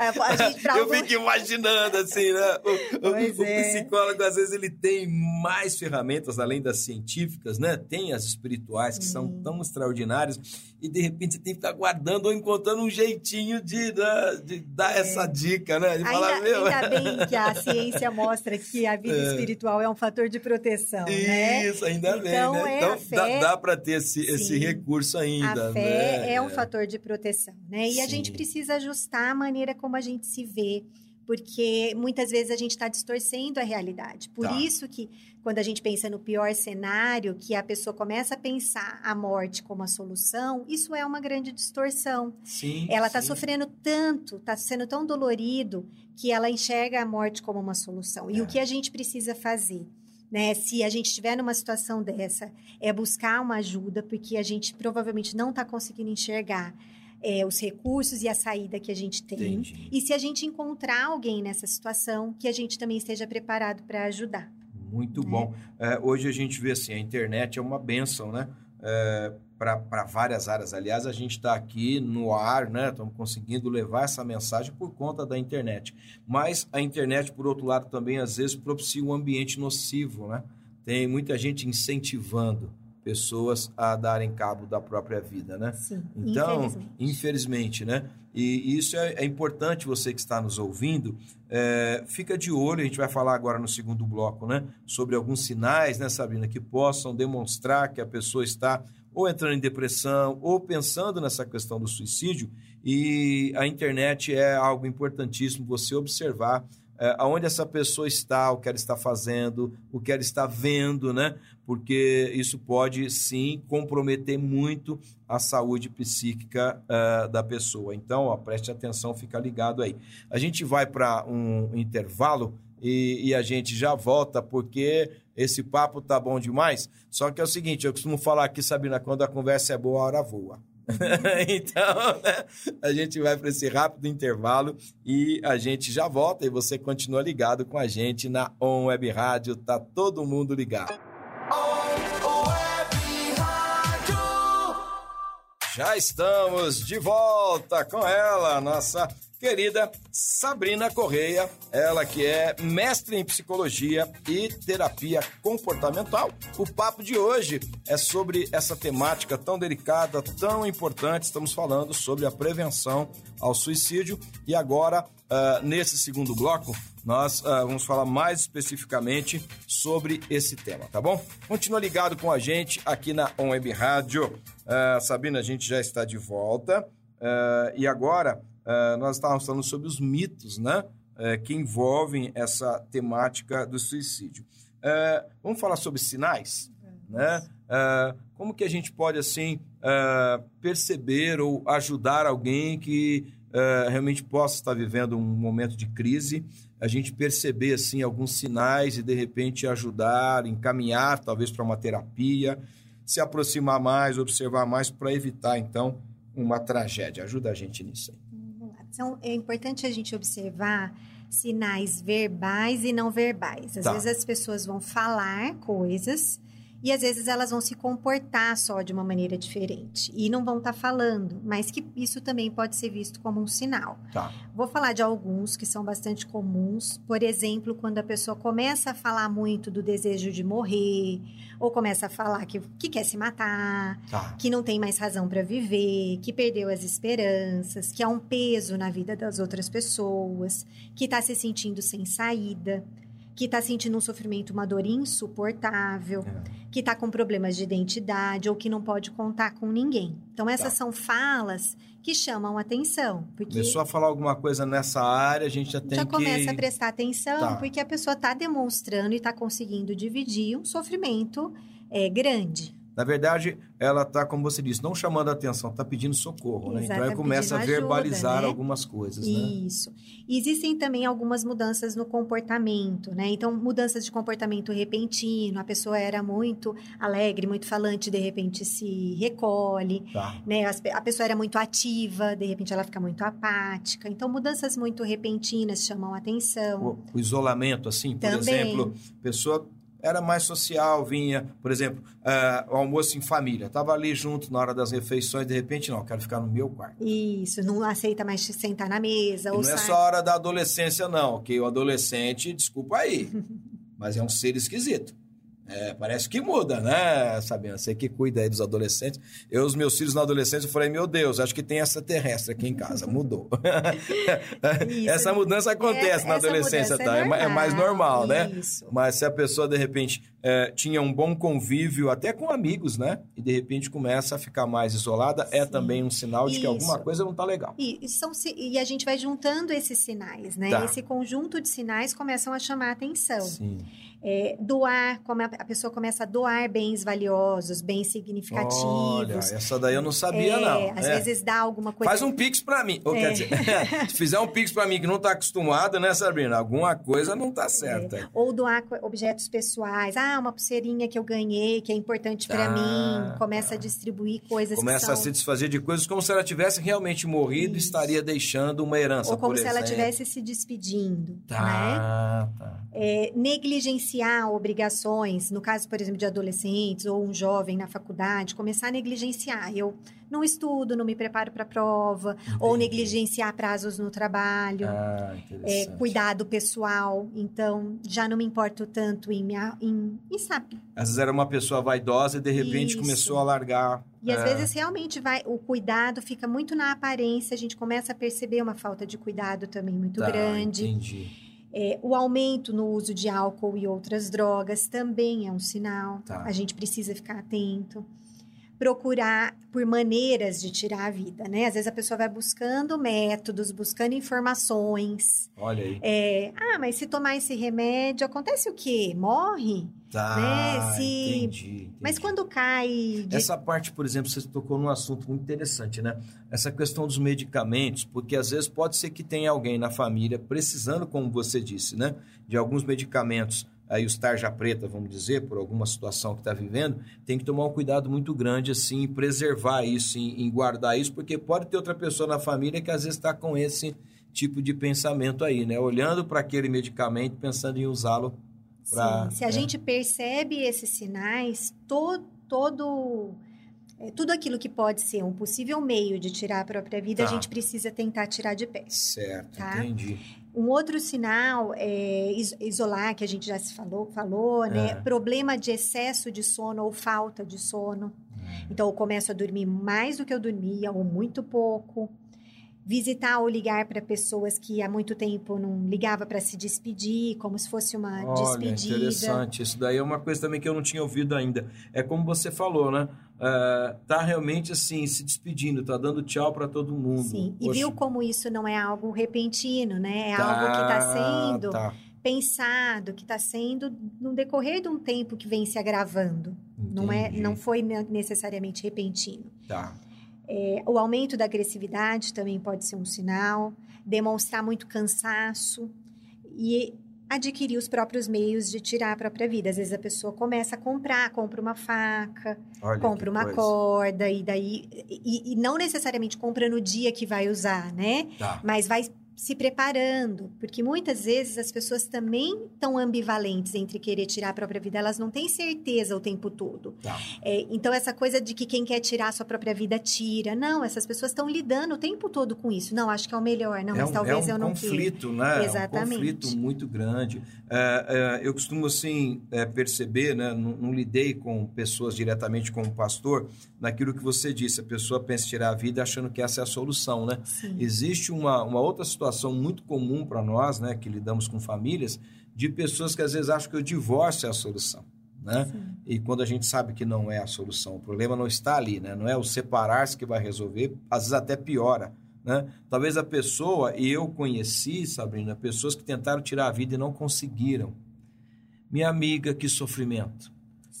É, gente, Eu algum... fico imaginando, assim, né? O, o, o é. psicólogo, às vezes, ele tem mais ferramentas, além das científicas, né? Tem as espirituais, que são tão extraordinárias e de repente você tem que estar guardando ou encontrando um jeitinho de, né, de dar é. essa dica, né? De ainda, falar, Meu... ainda bem que a ciência mostra que a vida é. espiritual é um fator de proteção, né? Isso, né? ainda então, bem, né? É então fé... dá, dá para ter esse, esse recurso ainda. A fé né? É um fator de proteção, né? E Sim. a gente precisa ajustar a maneira como a gente se vê porque muitas vezes a gente está distorcendo a realidade. Por tá. isso que quando a gente pensa no pior cenário, que a pessoa começa a pensar a morte como a solução, isso é uma grande distorção. Sim, ela está sofrendo tanto, está sendo tão dolorido, que ela enxerga a morte como uma solução. É. E o é. que a gente precisa fazer? Né, se a gente estiver numa situação dessa, é buscar uma ajuda, porque a gente provavelmente não está conseguindo enxergar é, os recursos e a saída que a gente tem. Entendi. E se a gente encontrar alguém nessa situação, que a gente também esteja preparado para ajudar. Muito né? bom. É, hoje a gente vê assim, a internet é uma benção, né? É, para várias áreas. Aliás, a gente está aqui no ar, né? Estamos conseguindo levar essa mensagem por conta da internet. Mas a internet, por outro lado, também às vezes propicia um ambiente nocivo, né? Tem muita gente incentivando pessoas a darem cabo da própria vida, né? Sim, então, infelizmente. infelizmente, né? E isso é, é importante você que está nos ouvindo, é, fica de olho, a gente vai falar agora no segundo bloco, né? Sobre alguns sinais, né, Sabrina, que possam demonstrar que a pessoa está ou entrando em depressão ou pensando nessa questão do suicídio. E a internet é algo importantíssimo você observar é, aonde essa pessoa está, o que ela está fazendo, o que ela está vendo, né? Porque isso pode sim comprometer muito a saúde psíquica uh, da pessoa. Então, ó, preste atenção, fica ligado aí. A gente vai para um intervalo e, e, a gente já volta, porque esse papo tá bom demais. Só que é o seguinte, eu costumo falar aqui, Sabina, quando a conversa é boa, a hora voa. então, né, a gente vai para esse rápido intervalo e a gente já volta e você continua ligado com a gente na On Web Rádio. Tá todo mundo ligado. On Web. Já estamos de volta com ela, nossa querida Sabrina Correia, ela que é mestre em psicologia e terapia comportamental. O papo de hoje é sobre essa temática tão delicada, tão importante. Estamos falando sobre a prevenção ao suicídio e agora, uh, nesse segundo bloco, nós uh, vamos falar mais especificamente sobre esse tema, tá bom? Continua ligado com a gente aqui na On Web Rádio. Uh, Sabrina, a gente já está de volta. e agora uh, nós estávamos falando sobre os mitos, né? Uh, que envolvem essa temática do suicídio. Uh, vamos falar sobre sinais, né? como que a gente pode assim perceber ou ajudar alguém que realmente possa estar vivendo um momento de crise? A gente perceber assim alguns sinais e de repente ajudar, encaminhar talvez para uma terapia, se aproximar mais, observar mais para evitar então uma tragédia. Ajuda a gente nisso aí. Então, é importante a gente observar sinais verbais e não verbais. Às tá. vezes as pessoas vão falar coisas e às vezes elas vão se comportar só de uma maneira diferente e não vão estar tá falando, mas que isso também pode ser visto como um sinal. Tá. Vou falar de alguns que são bastante comuns. Por exemplo, quando a pessoa começa a falar muito do desejo de morrer, ou começa a falar que, que quer se matar, tá. que não tem mais razão para viver, que perdeu as esperanças, que há um peso na vida das outras pessoas, que está se sentindo sem saída que está sentindo um sofrimento, uma dor insuportável, é. que está com problemas de identidade ou que não pode contar com ninguém. Então, essas tá. são falas que chamam atenção. Porque Começou a falar alguma coisa nessa área, a gente já tem já que... Já começa a prestar atenção, tá. porque a pessoa está demonstrando e está conseguindo dividir um sofrimento é, grande. Na verdade, ela está, como você disse, não chamando a atenção, está pedindo socorro, né? Então, aí começa a verbalizar ajuda, né? algumas coisas, né? Isso. E existem também algumas mudanças no comportamento, né? Então, mudanças de comportamento repentino, a pessoa era muito alegre, muito falante, de repente se recolhe, tá. né? A pessoa era muito ativa, de repente ela fica muito apática. Então, mudanças muito repentinas chamam a atenção. O, o isolamento, assim, por também. exemplo, pessoa era mais social, vinha, por exemplo, uh, o almoço em família, estava ali junto na hora das refeições, de repente, não, quero ficar no meu quarto. Isso, não aceita mais sentar na mesa. Não sai... é só a hora da adolescência, não, que o adolescente, desculpa aí, mas é um ser esquisito. É, parece que muda, né, Sabiana? Você que cuida aí dos adolescentes. Eu, os meus filhos na adolescência, eu falei, meu Deus, acho que tem essa terrestre aqui em casa. Mudou. essa mudança acontece na adolescência, tá? É, é, mais normal, né? Isso. Mas se a pessoa, de repente, é, tinha um bom convívio, até com amigos, né? E de repente começa a ficar mais isolada, é Sim. é também um sinal de Isso. que alguma coisa não tá legal. E, são, e a gente vai juntando esses sinais, né? Tá. Esse conjunto de sinais começam a chamar a atenção. Sim. É, doar, como a, pessoa começa a doar bens valiosos, bens significativos. Olha, essa daí eu não sabia, é, não. Às é. vezes dá alguma coisa. Faz um pix para mim. Ou, quer é. dizer, se fizer um pix para mim que não tá acostumado, né, Sabrina? Alguma coisa não tá certa. É. Ou doar objetos pessoais. Ah, uma pulseirinha que eu ganhei, que é importante para mim. Começa tá. a distribuir coisas Começa são... a se desfazer de coisas como se ela tivesse realmente morrido Isso. e estaria deixando uma herança, Ou como se exemplo. ela estivesse se despedindo. Tá, né? tá. É, negligenciar obrigações no caso, por exemplo, de adolescentes ou um jovem na faculdade, começar a negligenciar. Eu não estudo, não me preparo para a prova, Entendi. ou negligenciar prazos no trabalho, ah, é, cuidado pessoal. Então, já não me importo tanto em, me, em e sabe. Às vezes era uma pessoa vaidosa e de repente Isso. começou a largar. E às é... vezes realmente vai, o cuidado fica muito na aparência, a gente começa a perceber uma falta de cuidado também muito tá, grande. Entendi. É, o aumento no uso de álcool e outras drogas também é um sinal. Tá. A gente precisa ficar atento procurar por maneiras de tirar a vida, né? Às vezes a pessoa vai buscando métodos, buscando informações. Olha aí. É, ah, mas se tomar esse remédio, acontece o quê? Morre? Tá, né? se... entendi, entendi. Mas quando cai... De... Essa parte, por exemplo, você tocou num assunto muito interessante, né? Essa questão dos medicamentos, porque às vezes pode ser que tenha alguém na família precisando, como você disse, né? De alguns medicamentos aí os tarja preta, vamos dizer, por alguma situação que está vivendo, tem que tomar um cuidado muito grande, assim, em preservar isso, em, em, guardar isso, porque pode ter outra pessoa na família que às vezes está com esse tipo de pensamento aí, né? Olhando para aquele medicamento, pensando em usá-lo para... Se a né? gente percebe esses sinais, todo... todo é, tudo aquilo que pode ser um possível meio de tirar a própria vida, tá. a gente precisa tentar tirar de pé. Certo, tá? entendi. Um outro sinal é isolar, que a gente já se falou, falou né? É. Problema de excesso de sono ou falta de sono. Hum. Então, eu começo a dormir mais do que eu dormia, ou muito pouco visitar ou ligar para pessoas que há muito tempo não ligava para se despedir, como se fosse uma Olha, despedida. interessante. Isso daí é uma coisa também que eu não tinha ouvido ainda. É como você falou, né? Uh, tá realmente assim se despedindo, tá dando tchau para todo mundo. Sim. E viu como isso não é algo repentino, né? É tá, algo que está sendo tá. pensado, que está sendo no decorrer de um tempo que vem se agravando. Entendi. Não é, não foi necessariamente repentino. Tá. É, o aumento da agressividade também pode ser um sinal, demonstrar muito cansaço e adquirir os próprios meios de tirar a própria vida. Às vezes a pessoa começa a comprar, compra uma faca, Olha compra uma coisa. corda e daí e, e, não necessariamente compra no dia que vai usar, né? Tá. Mas vai se preparando, porque muitas vezes as pessoas também estão ambivalentes entre querer tirar a própria vida, elas não têm certeza o tempo todo. Tá. É, então, essa coisa de que quem quer tirar a sua própria vida, tira. Não, essas pessoas estão lidando o tempo todo com isso. Não, acho que é o melhor, não, é mas um, talvez é um eu não conflito, né? Exatamente. É um conflito muito grande. É, é, eu costumo, assim, é, perceber, né? Não, não, lidei com pessoas diretamente como pastor, naquilo que você disse, a pessoa pensa em tirar a vida achando que essa é a solução, né? Sim. Existe uma, uma outra situação situação muito comum para nós, né, que lidamos com famílias, de pessoas que às vezes acham que o divórcio é a solução. Né? E quando a gente sabe que não é a solução, o problema não está ali, né? não é o separar-se que vai resolver, às vezes até piora. Né? Talvez a pessoa, e eu conheci, Sabrina, pessoas que tentaram tirar a vida e não conseguiram. Minha amiga, que sofrimento.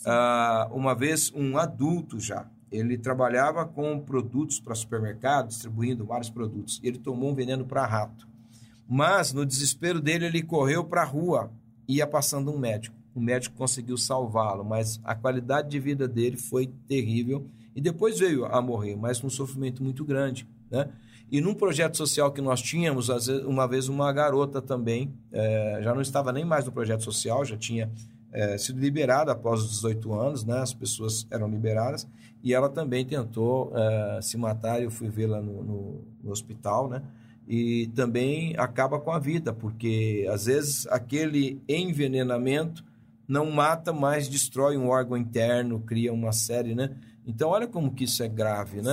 Ah, uma vez, um adulto já, ele trabalhava com produtos para supermercado, distribuindo vários produtos. Ele tomou um veneno para rato. Mas, no desespero dele, ele correu para a rua e ia passando um médico. O médico conseguiu salvá-lo, mas a qualidade de vida dele foi terrível. E depois veio a morrer, mas com sofrimento muito grande. Né? E num projeto social que nós tínhamos, uma vez uma garota também, é, já não estava nem mais no projeto social, já tinha é, sido liberada após os 18 anos, né? as pessoas eram liberadas, e ela também tentou é, se matar, eu fui vê-la no, no, no, hospital, né? e também acaba com a vida, porque às vezes aquele envenenamento não mata, mas destrói um órgão interno, cria uma série, né? Então, olha como que isso é grave, né?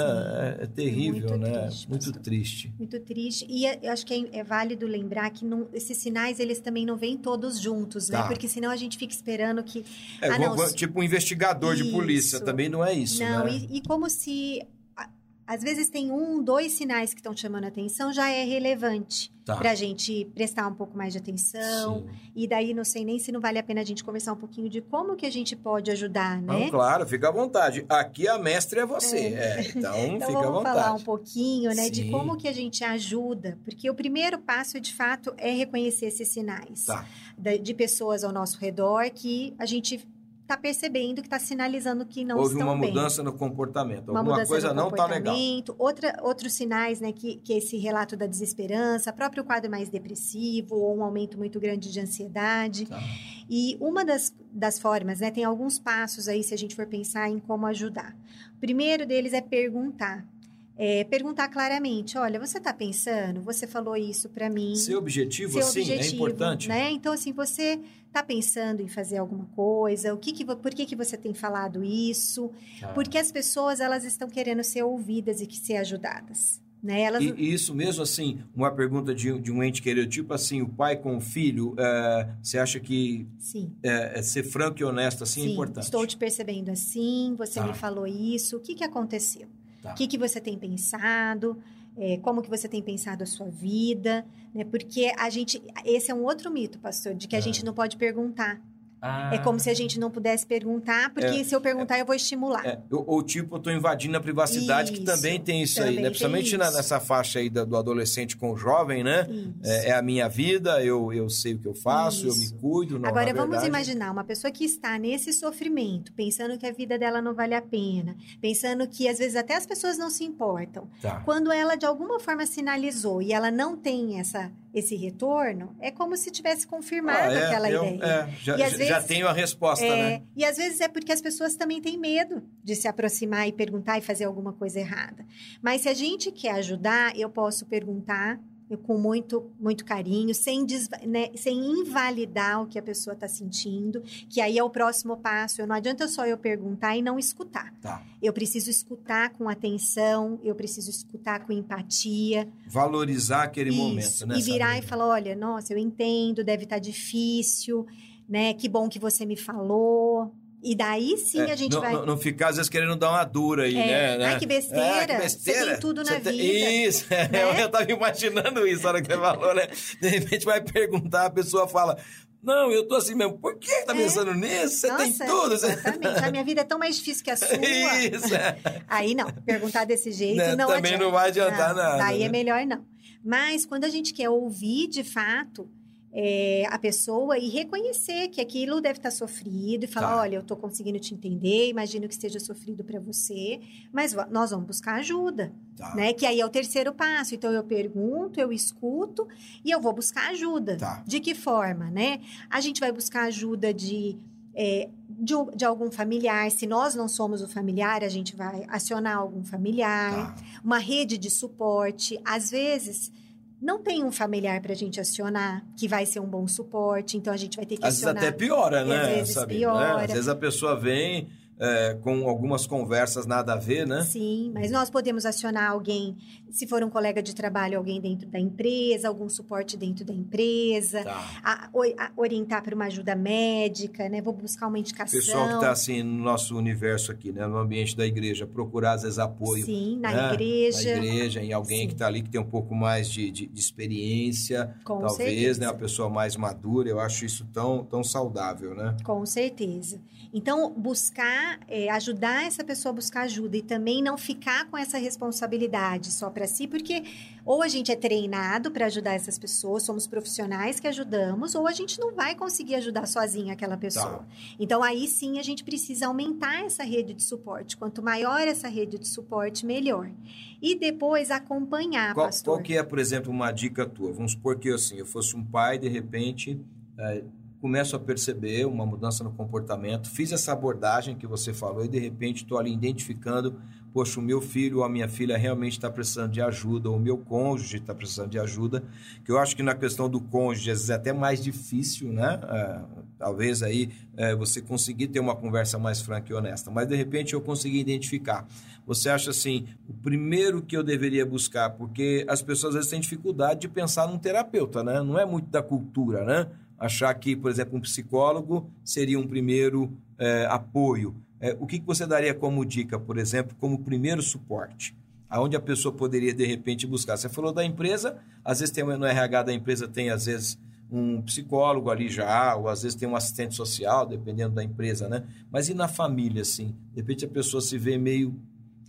É, é, terrível, muito né? Triste, muito triste. Muito triste. E é, eu acho que é, é válido lembrar que não, esses sinais, eles também não vêm todos juntos, né? Tá. Porque senão a gente fica esperando que... É, ah, não, tipo um investigador isso. de polícia, também não é isso, Não, né? e, e como se às vezes tem um, dois sinais que estão chamando a atenção, já é relevante tá. para a gente prestar um pouco mais de atenção. Sim. E daí não sei nem se não vale a pena a gente conversar um pouquinho de como que a gente pode ajudar, né? Não, claro, fica à vontade. Aqui a mestre é você, é. É, então, então fica à vontade. falar um pouquinho, né, Sim. de como que a gente ajuda, porque o primeiro passo, de fato, é reconhecer esses sinais tá. de pessoas ao nosso redor que a gente está percebendo que está sinalizando que não Houve estão bem. Houve uma mudança no comportamento. Uma Alguma coisa não está legal. Outra, outros sinais, né, que, que esse relato da desesperança, próprio quadro mais depressivo ou um aumento muito grande de ansiedade. Tá. E uma das, das formas, né, tem alguns passos aí se a gente for pensar em como ajudar. O primeiro deles é perguntar. É, perguntar claramente, olha, você está pensando? Você falou isso para mim. Ser objetivo, ser sim, é objetivo, é importante. Né? Então, assim, você está pensando em fazer alguma coisa? O que, que por que, que você tem falado isso? Ah. Porque as pessoas elas estão querendo ser ouvidas e que ser ajudadas. Né? Elas... E, e, isso mesmo, assim, uma pergunta de, de um ente querido, tipo assim, o pai com o filho, é, você acha que Sim. É, ser franco e honesto assim é Sim, é importante? estou te percebendo assim, você tá. me falou isso, o que, que aconteceu? Tá. O que, que você tem pensado? É, como que você tem pensado a sua vida? Né? Porque a gente... Esse é um outro mito, pastor, de que a é. gente não pode perguntar. Ah. É como se a gente não pudesse perguntar, porque é, se eu perguntar, é, eu vou estimular. É, ou, tipo, eu tô invadindo a privacidade, isso, que também tem isso também aí, né? Principalmente na, nessa faixa aí do, do, adolescente com o jovem, né? É, é, a minha vida, eu, eu sei o que eu faço, isso. eu me cuido. Não, Agora, vamos verdade... imaginar uma pessoa que está nesse sofrimento, pensando que a vida dela não vale a pena, pensando que às vezes até as pessoas não se importam. Tá. Quando ela de alguma forma sinalizou e ela não tem essa esse retorno, é como se tivesse confirmado ah, é, aquela eu, ideia. É, já, já, vezes, tenho a resposta, é, né? E às vezes é porque as pessoas também têm medo de se aproximar e perguntar e fazer alguma coisa errada. Mas se a gente quer ajudar, eu posso perguntar com muito, muito carinho, sem, des, né, sem invalidar o que a pessoa está sentindo, que aí é o próximo passo. Eu, não adianta só eu perguntar e não escutar. Tá. Eu preciso escutar com atenção, eu preciso escutar com empatia. Valorizar aquele Isso, momento, né? E virar e falar, olha, nossa, eu entendo, deve estar tá difícil, né? Que bom que você me falou. E daí sim é, a gente não, vai. Não, não, ficar, às vezes, querendo dar uma dura aí, é. né? Ai, que besteira. É, que besteira. Você tem tudo na vida. Isso, é, né? eu tava imaginando isso na hora que você falou, né? De repente vai perguntar, a pessoa fala. Não, eu tô assim mesmo. Por que tá é. pensando nisso? Você Nossa, tem tudo. Exatamente. A minha vida é tão mais difícil que a sua. Isso. É. Aí não, perguntar desse jeito não, não Também adianta. não vai adiantar não, nada. Daí né? é melhor não. Mas quando a gente quer ouvir de fato, é, a pessoa e reconhecer que aquilo deve estar sofrido e falar, tá. olha, eu estou conseguindo te entender, imagino que esteja sofrido para você, mas nós vamos buscar ajuda, tá. né? Que aí é o terceiro passo. Então eu pergunto, eu escuto e eu vou buscar ajuda. Tá. De que forma, né? A gente vai buscar ajuda de é, de, de, algum familiar. Se nós não somos o familiar, a gente vai acionar algum familiar, tá. uma rede de suporte. Às vezes, não tem um familiar para a gente acionar que vai ser um bom suporte, então a gente vai ter que Às acionar. Às vezes até piora, né? Às vezes Sabe, piora. Né? Às vezes a pessoa vem é, com algumas conversas nada a ver, né? Sim, mas nós podemos acionar alguém, se for um colega de trabalho, alguém dentro da empresa, algum suporte dentro da empresa, tá. a, a, orientar para uma ajuda médica, né? Vou buscar uma indicação. Pessoal que está assim no nosso universo aqui, né? No ambiente da igreja, procurar às vezes apoio. Sim, na né? igreja. Na igreja, em alguém Sim. que está ali que tem um pouco mais de, de, de experiência, Com talvez, certeza. né? Uma pessoa mais madura. Eu acho isso tão, tão saudável, né? Com certeza. Então, buscar, é, ajudar essa pessoa a buscar ajuda e também não ficar com essa responsabilidade só para si, porque ou a gente é treinado para ajudar essas pessoas, somos profissionais que ajudamos, ou a gente não vai conseguir ajudar sozinha aquela pessoa. Tá. Então, aí sim a gente precisa aumentar essa rede de suporte. Quanto maior essa rede de suporte, melhor. E depois acompanhar, qual, pastor. Qual que é, por exemplo, uma dica tua? Vamos supor que assim, eu fosse um pai, de repente. É, começo a perceber uma mudança no comportamento, fiz essa abordagem que você falou e de repente estou ali identificando, poxa, o meu filho ou a minha filha realmente está precisando de ajuda, ou o meu cônjuge está precisando de ajuda, que eu acho que na questão do cônjuge é até mais difícil, né? É, talvez aí é, você conseguir ter uma conversa mais franca e honesta, mas de repente eu consegui identificar. Você acha assim, o primeiro que eu deveria buscar, porque as pessoas às vezes têm dificuldade de pensar num terapeuta, né? Não é muito da cultura, né? Achar que, por exemplo, um psicólogo seria um primeiro é, apoio. É, o que, que você daria como dica, por exemplo, como primeiro suporte? Aonde a pessoa poderia, de repente, buscar? Você falou da empresa, às vezes tem no RH da empresa tem, às vezes, um psicólogo ali já, ou às vezes tem um assistente social, dependendo da empresa, né? Mas e na família, assim? De repente a pessoa se vê meio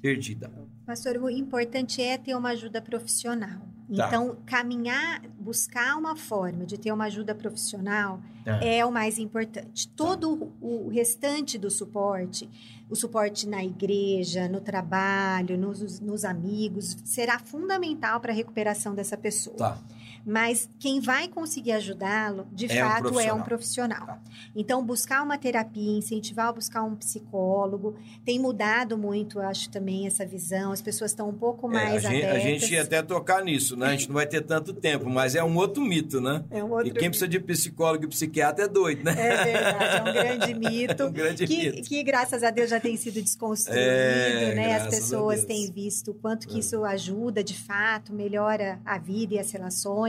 perdida. Pastor, o importante é ter uma ajuda profissional. Tá. Então, caminhar, buscar uma forma de ter uma ajuda profissional é, é o mais importante. Todo tá. o restante do suporte, o suporte na igreja, no trabalho, nos, nos amigos, será fundamental para a recuperação dessa pessoa. Tá. Mas quem vai conseguir ajudá-lo, de é fato, um é um profissional. Tá. Então, buscar uma terapia, incentivar a buscar um psicólogo, tem mudado muito, acho, também essa visão. As pessoas estão um pouco mais é, a abertas. Gente, a gente ia até tocar nisso, né? A gente não vai ter tanto tempo, mas é um outro mito, né? É um outro e quem precisa de psicólogo e psiquiatra é doido, né? É verdade, é um grande mito. um grande que, mito. Que, graças a Deus, já tem sido desconstruído, é, né? As pessoas têm visto o quanto que é. isso ajuda, de fato, melhora a vida e as relações.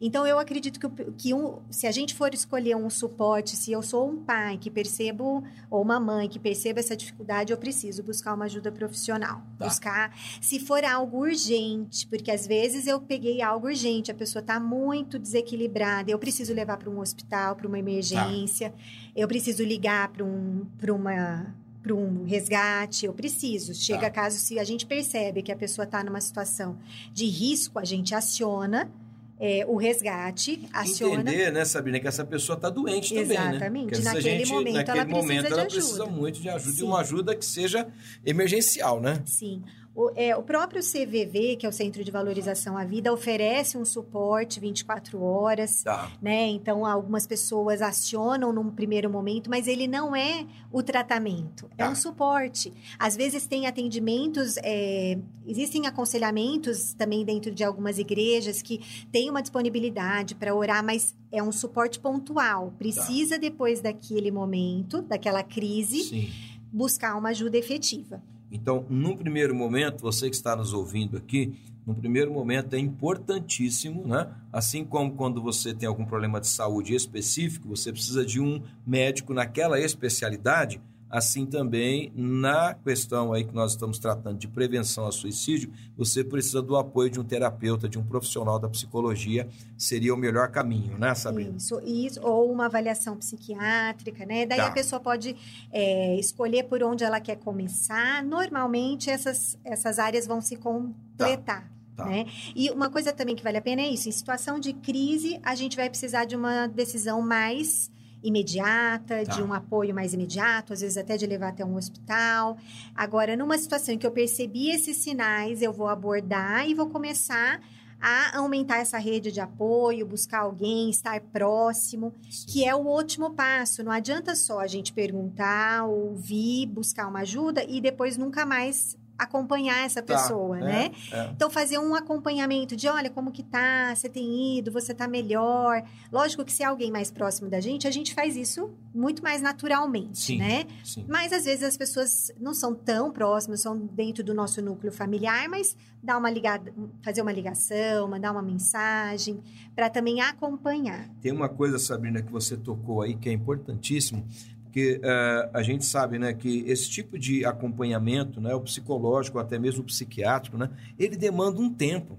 Então, eu acredito que, que um, se a gente for escolher um suporte, se eu sou um pai que percebo, ou uma mãe que perceba essa dificuldade, eu preciso buscar uma ajuda profissional. Tá. Buscar, se for algo urgente, porque às vezes eu peguei algo urgente, a pessoa está muito desequilibrada, eu preciso levar para um hospital, para uma emergência, tá. eu preciso ligar para um, uma para um resgate, eu preciso. Chega tá. caso se a gente percebe que a pessoa está numa situação de risco, a gente aciona é, o resgate, aciona... Entender, né, Sabrina, que essa pessoa está doente também, né? Exatamente. Né? Naquele gente, momento, naquele ela momento, precisa ela precisa muito de ajuda, Sim. e uma ajuda que seja emergencial, né? Sim. O, é, o próprio CVV, que é o Centro de Valorização à Vida, oferece um suporte 24 horas, tá. né? Então, algumas pessoas acionam num primeiro momento, mas ele não é o tratamento, é tá. é um suporte. Às vezes tem atendimentos, é, existem aconselhamentos também dentro de algumas igrejas que têm uma disponibilidade para orar, mas é um suporte pontual. Precisa, tá. depois daquele momento, daquela crise, Sim. buscar uma ajuda efetiva. Então, num primeiro momento, você que está nos ouvindo aqui, num primeiro momento é importantíssimo, né? Assim como quando você tem algum problema de saúde específico, você precisa de um médico naquela especialidade Assim também, na questão aí que nós estamos tratando de prevenção ao suicídio, você precisa do apoio de um terapeuta, de um profissional da psicologia, seria o melhor caminho, né, Sabrina? Isso, isso ou uma avaliação psiquiátrica, né? Daí tá. a pessoa pode é, escolher por onde ela quer começar. Normalmente, essas, essas áreas vão se completar. Tá. Tá. Né? E uma coisa também que vale a pena é isso: em situação de crise, a gente vai precisar de uma decisão mais imediata, tá. de um apoio mais imediato, às vezes até de levar até um hospital. Agora, numa situação em que eu percebi esses sinais, eu vou abordar e vou começar a aumentar essa rede de apoio, buscar alguém, estar próximo, Sim. que é o último passo. Não adianta só a gente perguntar, ouvir, buscar uma ajuda e depois nunca mais acompanhar essa tá, pessoa, tá, né? É, é. Então fazer um acompanhamento de, olha, como que tá, você tem ido, você tá melhor. Lógico que se é alguém mais próximo da gente, a gente faz isso muito mais naturalmente, sim, né? Sim. Mas às vezes as pessoas não são tão próximas, são dentro do nosso núcleo familiar, mas dá uma ligada, fazer uma ligação, mandar uma mensagem para também acompanhar. Tem uma coisa, Sabrina, que você tocou aí que é importantíssimo porque uh, a gente sabe né, que esse tipo de acompanhamento, né, o psicológico, até mesmo o psiquiátrico, né, ele demanda um tempo.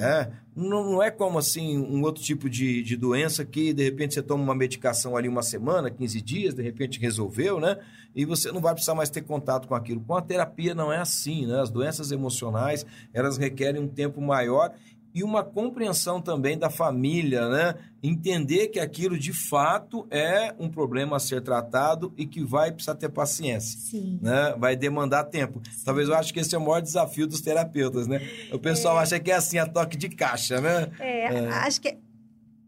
É, não, não, é como assim um outro tipo de, de doença que de repente você toma uma medicação ali uma semana, 15 dias, de repente resolveu, né? E você não vai precisar mais ter contato com aquilo. Com a terapia não é assim, né? As doenças emocionais, elas requerem um tempo maior e uma compreensão também da família, né? Entender que aquilo de fato é um problema a ser tratado e que vai precisar ter paciência. Sim. Né? Vai demandar tempo. Sim. Talvez eu acho que esse é o maior desafio dos terapeutas, né? O pessoal é. acha que é assim, a toque de caixa, né? É, é. acho que.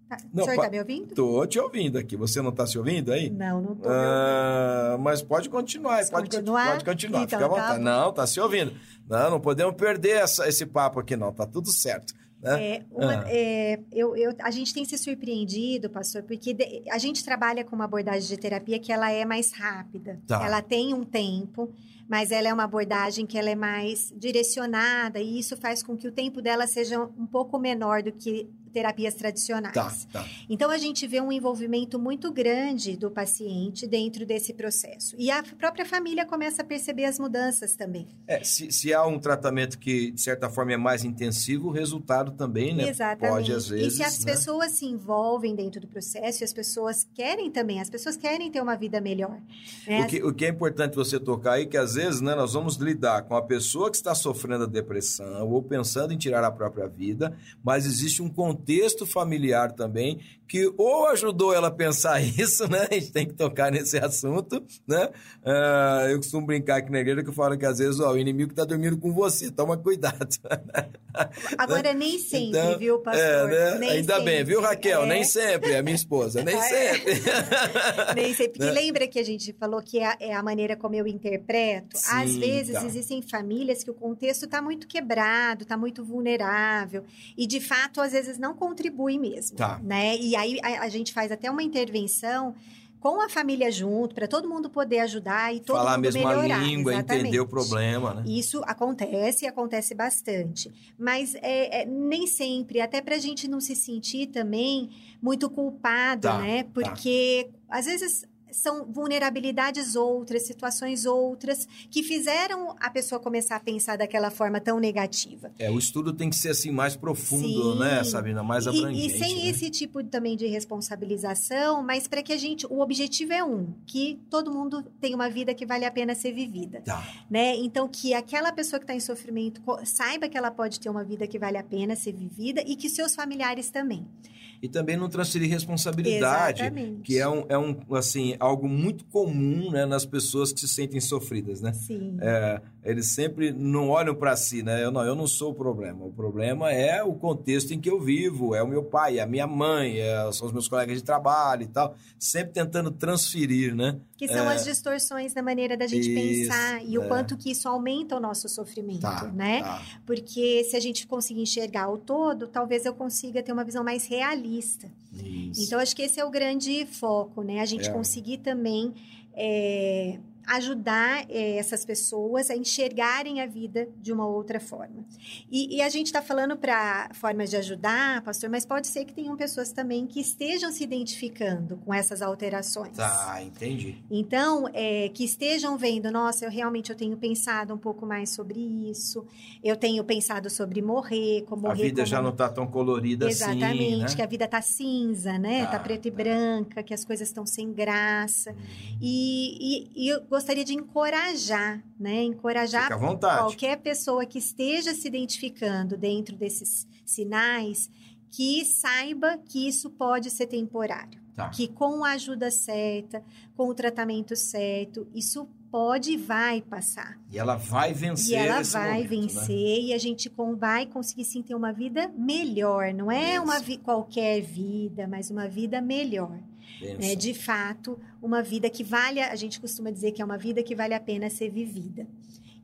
Tá. Não, o senhor está me ouvindo? Estou te ouvindo aqui. Você não está se ouvindo aí? Não, não estou. Ah, mas pode continuar, pode continuar. Pode continuar, então, fica à vontade. Tá não, está se ouvindo. Não, não podemos perder essa, esse papo aqui, não. Tá tudo certo. É, uma, ah. é, eu, eu, a gente tem se surpreendido, pastor, porque de, a gente trabalha com uma abordagem de terapia que ela é mais rápida. Tá. Ela tem um tempo, mas ela é uma abordagem que ela é mais direcionada e isso faz com que o tempo dela seja um pouco menor do que terapias tradicionais. Tá, tá. Então a gente vê um envolvimento muito grande do paciente dentro desse processo. E a própria família começa a perceber as mudanças também. É, se, se há um tratamento que, de certa forma, é mais intensivo, o resultado também, né? Exatamente. Pode, às vezes. E se as né? pessoas se envolvem dentro do processo e as pessoas querem também, as pessoas querem ter uma vida melhor. Né? O, que, o que é importante você tocar aí, que às vezes né, nós vamos lidar com a pessoa que está sofrendo a depressão ou pensando em tirar a própria vida, mas existe um contexto contexto familiar também, que ou ajudou ela a pensar isso, né? A gente tem que tocar nesse assunto, né? Uh, eu costumo brincar aqui na igreja que eu falo que às vezes ó, o inimigo está dormindo com você, toma cuidado. Agora, nem sempre, então, viu, pastor? É, né? Ainda sempre. bem, viu, Raquel? É. Nem sempre, é minha esposa, nem sempre. nem sempre, porque né? lembra que a gente falou que é, é a maneira como eu interpreto? Sim, às vezes tá. existem famílias que o contexto está muito quebrado, está muito vulnerável, e de fato, às vezes, não contribui mesmo, tá. né? E aí a, a gente faz até uma intervenção com a família junto, para todo mundo poder ajudar e todo Falar mundo melhorar. Falar a mesma língua, Exatamente. entender o problema, né? Isso acontece e acontece bastante. Mas é, é nem sempre, até para a gente não se sentir também muito culpado, tá, né? Tá. Porque tá. às vezes são vulnerabilidades outras, situações outras que fizeram a pessoa começar a pensar daquela forma tão negativa. É, o estudo tem que ser assim mais profundo, Sim. né, Sabina, mais abrangente. E, e sem né? esse tipo também de responsabilização, mas para que a gente, o objetivo é um, que todo mundo tem uma vida que vale a pena ser vivida, tá. né? Então que aquela pessoa que está em sofrimento saiba que ela pode ter uma vida que vale a pena ser vivida e que seus familiares também e também não transferir responsabilidade, Exatamente. que é um, é um assim algo muito comum né, nas pessoas que se sentem sofridas, né? Sim. É, eles sempre não olham para si, né? Eu não, eu não sou o problema. O problema é o contexto em que eu vivo, é o meu pai, é a minha mãe, é, são os meus colegas de trabalho e tal, sempre tentando transferir, né? Que são é... as distorções da maneira da gente isso, pensar e é. o quanto que isso aumenta o nosso sofrimento, tá, né? Tá. Porque se a gente conseguir enxergar o todo, talvez eu consiga ter uma visão mais realista. Isso. Então acho que esse é o grande foco, né? A gente é. conseguir também é, ajudar é, essas pessoas a enxergarem a vida de uma outra forma. E, e a gente está falando para formas de ajudar, pastor, mas pode ser que tenham pessoas também que estejam se identificando com essas alterações. Tá, entendi. Então, é, que estejam vendo, nossa, eu realmente eu tenho pensado um pouco mais sobre isso, eu tenho pensado sobre morrer, como morrer. A vida como... já não está tão colorida Exatamente, assim. Exatamente, né? que a vida está cinza, né? Tá, tá preta e tá. branca, que as coisas estão sem graça. Hum. E, e, e eu gostaria de encorajar, né? Encorajar qualquer pessoa que esteja se identificando dentro desses sinais que saiba que isso pode ser temporário. Tá. Que com a ajuda certa, com o tratamento certo, isso pode e vai passar. E ela vai vencer. E ela vai momento, vencer né? e a gente com, vai conseguir sim ter uma vida melhor. Não é Isso. uma vi qualquer vida, mas uma vida melhor. Né? De fato, uma vida que vale, a gente costuma dizer que é uma vida que vale a pena ser vivida.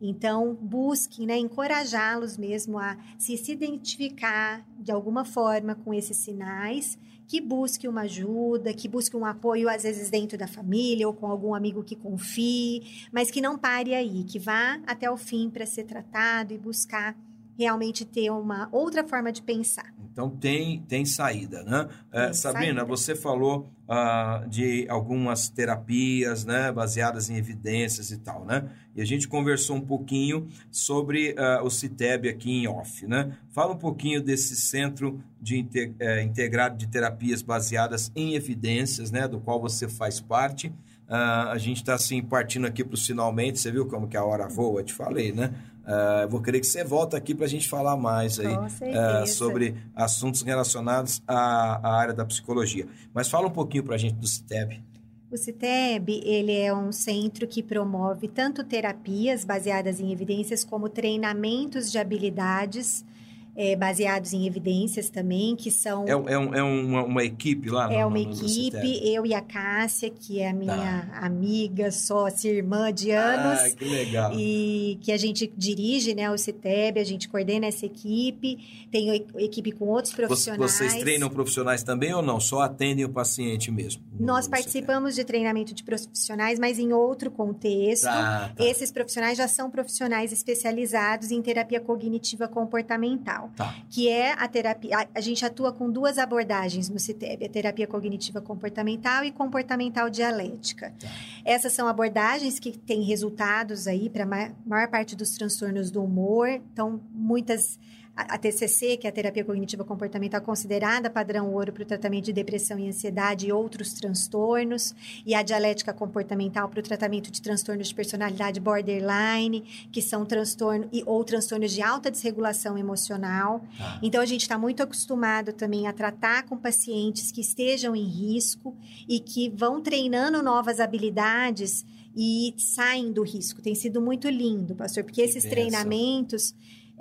Então, busquem, né, encorajá-los mesmo a se, se identificar de alguma forma com esses sinais, que busque uma ajuda, que busque um apoio, às vezes dentro da família ou com algum amigo que confie, mas que não pare aí, que vá até o fim para ser tratado e buscar realmente ter uma outra forma de pensar. Então tem, tem saída, né? É, tem Sabrina, saída. você falou uh, de algumas terapias, né, baseadas em evidências e tal, né? E a gente conversou um pouquinho sobre uh, o CITEB aqui em off, né? Fala um pouquinho desse centro de é, integrado de terapias baseadas em evidências, né, do qual você faz parte. Uh, a gente está assim partindo aqui para os finalmente. Você viu como que a hora voa? Te falei, né? Uh, vou querer que você volte aqui para a gente falar mais aí uh, sobre assuntos relacionados à, à, área da psicologia. Mas fala um pouquinho para a gente do CITEB. O CITEB ele é um centro que promove tanto terapias baseadas em evidências como treinamentos de habilidades é, baseados em evidências também, que são... É, é, um, é uma, uma, equipe lá? É uma equipe, eu e a Cássia, que é a minha tá. amiga, sócia, irmã de anos. Ah, que legal. E que a gente dirige, né, o CITEB, a gente coordena essa equipe, tem equipe com outros profissionais. Vocês treinam profissionais também ou não? Só atendem o paciente mesmo? Nós participamos de treinamento de profissionais, mas em outro contexto. Tá, tá. Esses profissionais já são profissionais especializados em terapia cognitiva comportamental tá. que é a terapia. A, a, gente atua com duas abordagens no CITEB: a terapia cognitiva comportamental e comportamental dialética. Tá. Essas são abordagens que têm resultados aí para a maior parte dos transtornos do humor. Então, muitas a, TCC, que é a terapia cognitiva comportamental, considerada padrão ouro para o tratamento de depressão e ansiedade e outros transtornos, e a dialética comportamental para o tratamento de transtornos de personalidade borderline, que são transtornos e ou transtornos de alta desregulação emocional. Ah. Então a gente está muito acostumado também a tratar com pacientes que estejam em risco e que vão treinando novas habilidades e saem do risco. Tem sido muito lindo, pastor, porque esses treinamentos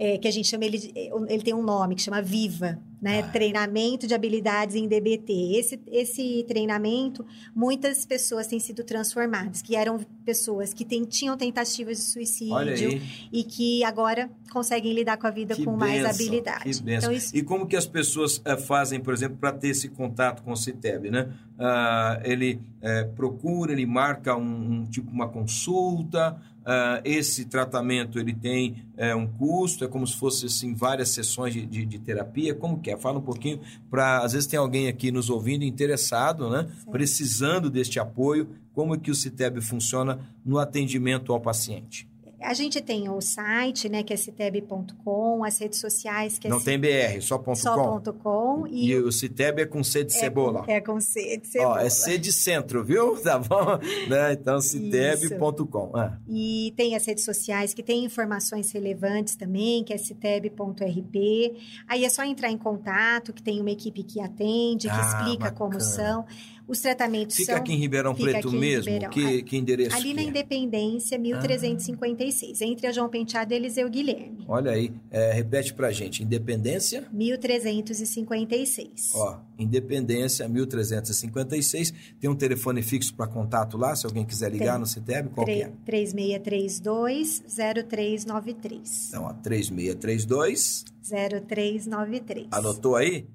é, que a gente chama ele, ele tem um nome que chama Viva, né? Ah. Treinamento de habilidades em DBT. Esse, esse treinamento, muitas pessoas têm sido transformadas, que eram pessoas que tem, tinham tentativas de suicídio e que agora conseguem lidar com a vida que com benção, mais habilidade. Então, isso... E como que as pessoas é, fazem, por exemplo, para ter esse contato com o CITEB, né? Ah, ele é, procura, ele marca um, um tipo uma consulta, Uh, esse tratamento ele tem uh, um custo, é como se fosse assim, várias sessões de, de, de terapia. Como que é? Fala um pouquinho para. Às vezes tem alguém aqui nos ouvindo interessado, né? Precisando deste apoio. Como é que o CITEB funciona no atendimento ao paciente? A gente tem o site, né, que é citeb.com, as redes sociais que é Não C... tem BR, só ponto só com. com e... e o Citeb é com C de é cebola. É com C de cebola. Ó, é C de centro, viu? Tá bom? né? Então, citeb.com. Ah. E tem as redes sociais que tem informações relevantes também, que é citeb.rp. Aí é só entrar em contato, que tem uma equipe que atende, que ah, explica bacana. como são. Os tratamentos Fica são... aqui em Ribeirão Preto mesmo? Ribeirão. Que, que endereço Ali na é? Independência, 1356, ah. entre a João Penteado e Eliseu Guilherme. Olha aí, é, repete pra gente, Independência? 1356. Ó, Independência, 1356. Tem um telefone fixo para contato lá, se alguém quiser ligar Tem. no CITEB, qual 3, é? 3632-0393. Então, ó, 3632... 0393. Anotou aí?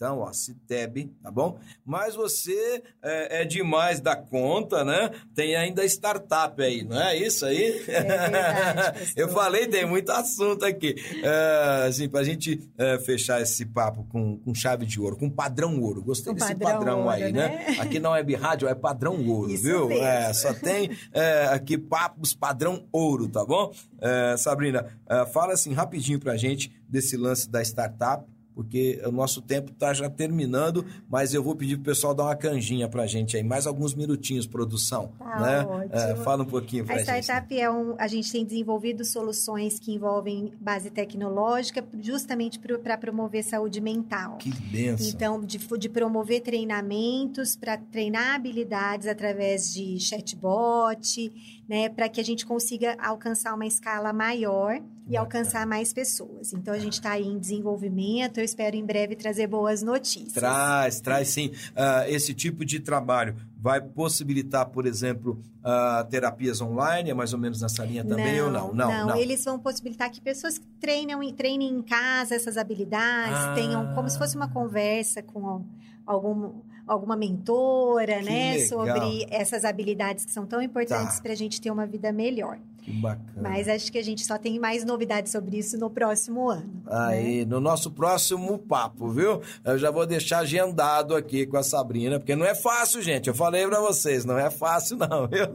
Então, ó, Citeb, tá bom? Mas você é, é, demais da conta, né? Tem ainda startup aí, não é isso aí? É verdade, Eu falei, tem muito assunto aqui. É, assim, pra gente é, fechar esse papo com, com chave de ouro, com padrão ouro. Gostei desse padrão, padrão ouro, aí, né? né? Aqui não é rádio, é padrão ouro, isso viu? Mesmo. É, só tem é, aqui papos padrão ouro, tá bom? É, Sabrina, fala assim rapidinho pra gente desse lance da startup porque o nosso tempo está já terminando, mas eu vou pedir para o pessoal dar uma canjinha para a gente aí, mais alguns minutinhos, produção. Tá né? É, fala um pouquinho para a gente. A startup é um. A gente tem desenvolvido soluções que envolvem base tecnológica, justamente para promover saúde mental. Que benção. Então, de, de promover treinamentos para treinar habilidades através de chatbot, né, para que a gente consiga alcançar uma escala maior e alcançar mais pessoas. Então a gente está aí em desenvolvimento. Eu espero em breve trazer boas notícias. Traz, traz sim. Uh, esse tipo de trabalho vai possibilitar, por exemplo, uh, terapias online, é mais ou menos nessa linha também não, ou não? Não, não? não, eles vão possibilitar que pessoas que treinam, treinem em casa essas habilidades, ah. tenham como se fosse uma conversa com algum alguma mentora, que né, legal. sobre essas habilidades que são tão importantes tá. para a gente ter uma vida melhor. Que bacana. Mas acho que a gente só tem mais novidades sobre isso no próximo ano. Aí, né? no nosso próximo papo, viu? Eu já vou deixar agendado aqui com a Sabrina, porque não é fácil, gente. Eu falei para vocês, não é fácil, não, viu?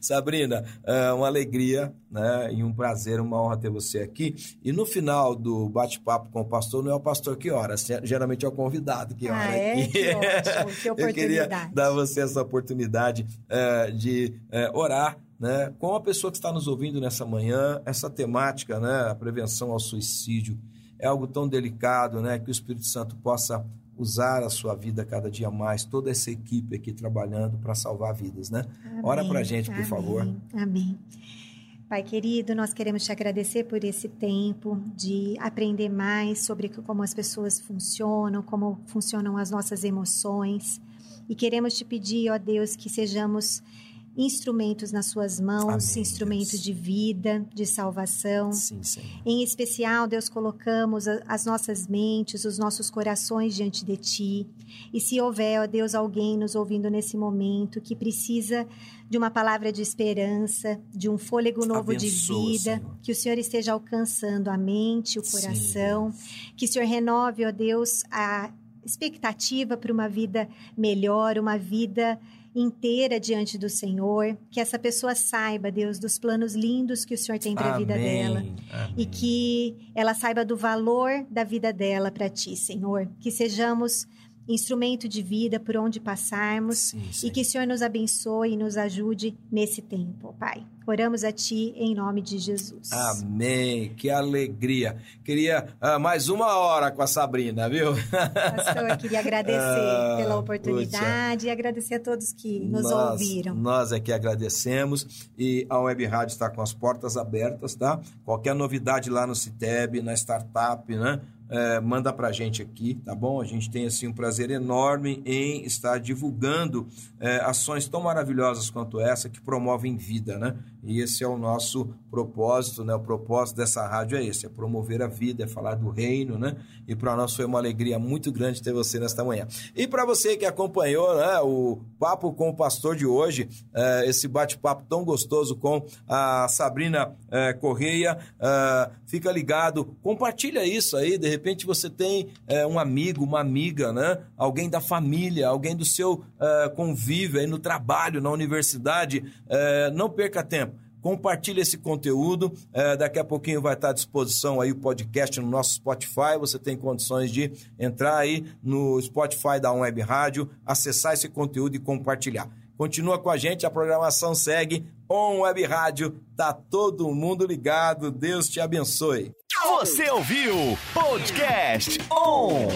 Sabrina, é uma alegria, né? E um prazer, uma honra ter você aqui. E no final do bate-papo com o pastor, não é o pastor que ora, geralmente é o convidado que ora ah, é? aqui. Que ótimo, que oportunidade. Eu queria dar a você essa oportunidade uh, de uh, orar né, com a pessoa que está nos ouvindo nessa manhã, essa temática, né, a prevenção ao suicídio, é algo tão delicado, né, que o Espírito Santo possa usar a sua vida cada dia mais, toda essa equipe aqui trabalhando para salvar vidas, né? Amém, Ora para a gente, por amém, favor. Amém. Pai querido, nós queremos te agradecer por esse tempo de aprender mais sobre como as pessoas funcionam, como funcionam as nossas emoções. E queremos te pedir, ó Deus, que sejamos instrumentos nas suas mãos, Amém, instrumentos Deus. de vida, de salvação. Sim. Em especial, Deus, colocamos as nossas mentes, os nossos corações diante de Ti. E se houver, ó Deus, alguém nos ouvindo nesse momento que precisa de uma palavra de esperança, de um fôlego novo Abençoa, de vida, Senhor. que o Senhor esteja alcançando a mente, o coração, sim. que o Senhor renove, ó Deus, a expectativa para uma vida melhor, uma vida inteira diante do Senhor, que essa pessoa saiba, Deus, dos planos lindos que o Senhor tem para a vida dela Amém. e que ela saiba do valor da vida dela para ti, Senhor. Que sejamos instrumento de vida por onde passarmos sim, sim. e que o Senhor nos abençoe e nos ajude nesse tempo, Pai. Oramos a Ti em nome de Jesus. Amém. Que alegria. Queria uh, mais uma hora com a Sabrina, viu? Pastor, queria agradecer uh, pela oportunidade puxa. e agradecer a todos que nos nós, ouviram. Nós é que agradecemos e a Web Rádio está com as portas abertas, tá? Qualquer novidade lá no Citeb, na startup, né? É, manda para a gente aqui, tá bom? A gente tem assim um prazer enorme em estar divulgando é, ações tão maravilhosas quanto essa que promovem vida, né? E esse é o nosso propósito, né? O propósito dessa rádio é esse, é promover a vida, é falar do reino, né? E para nós foi uma alegria muito grande ter você nesta manhã. E para você que acompanhou, né, o papo com o pastor de hoje, é, esse bate-papo tão gostoso com a Sabrina é, Correia, é, fica ligado, compartilha isso aí, de repente você tem um amigo, uma amiga, né? Alguém da família, alguém do seu convívio aí no trabalho, na universidade, não perca tempo compartilhe esse conteúdo. É, daqui a pouquinho vai estar à disposição aí o podcast no nosso Spotify. Você tem condições de entrar aí no Spotify da Web Rádio, acessar esse conteúdo e compartilhar. Continua com a gente, a programação segue. On Web Rádio, tá todo mundo ligado. Deus te abençoe. Você ouviu Podcast On.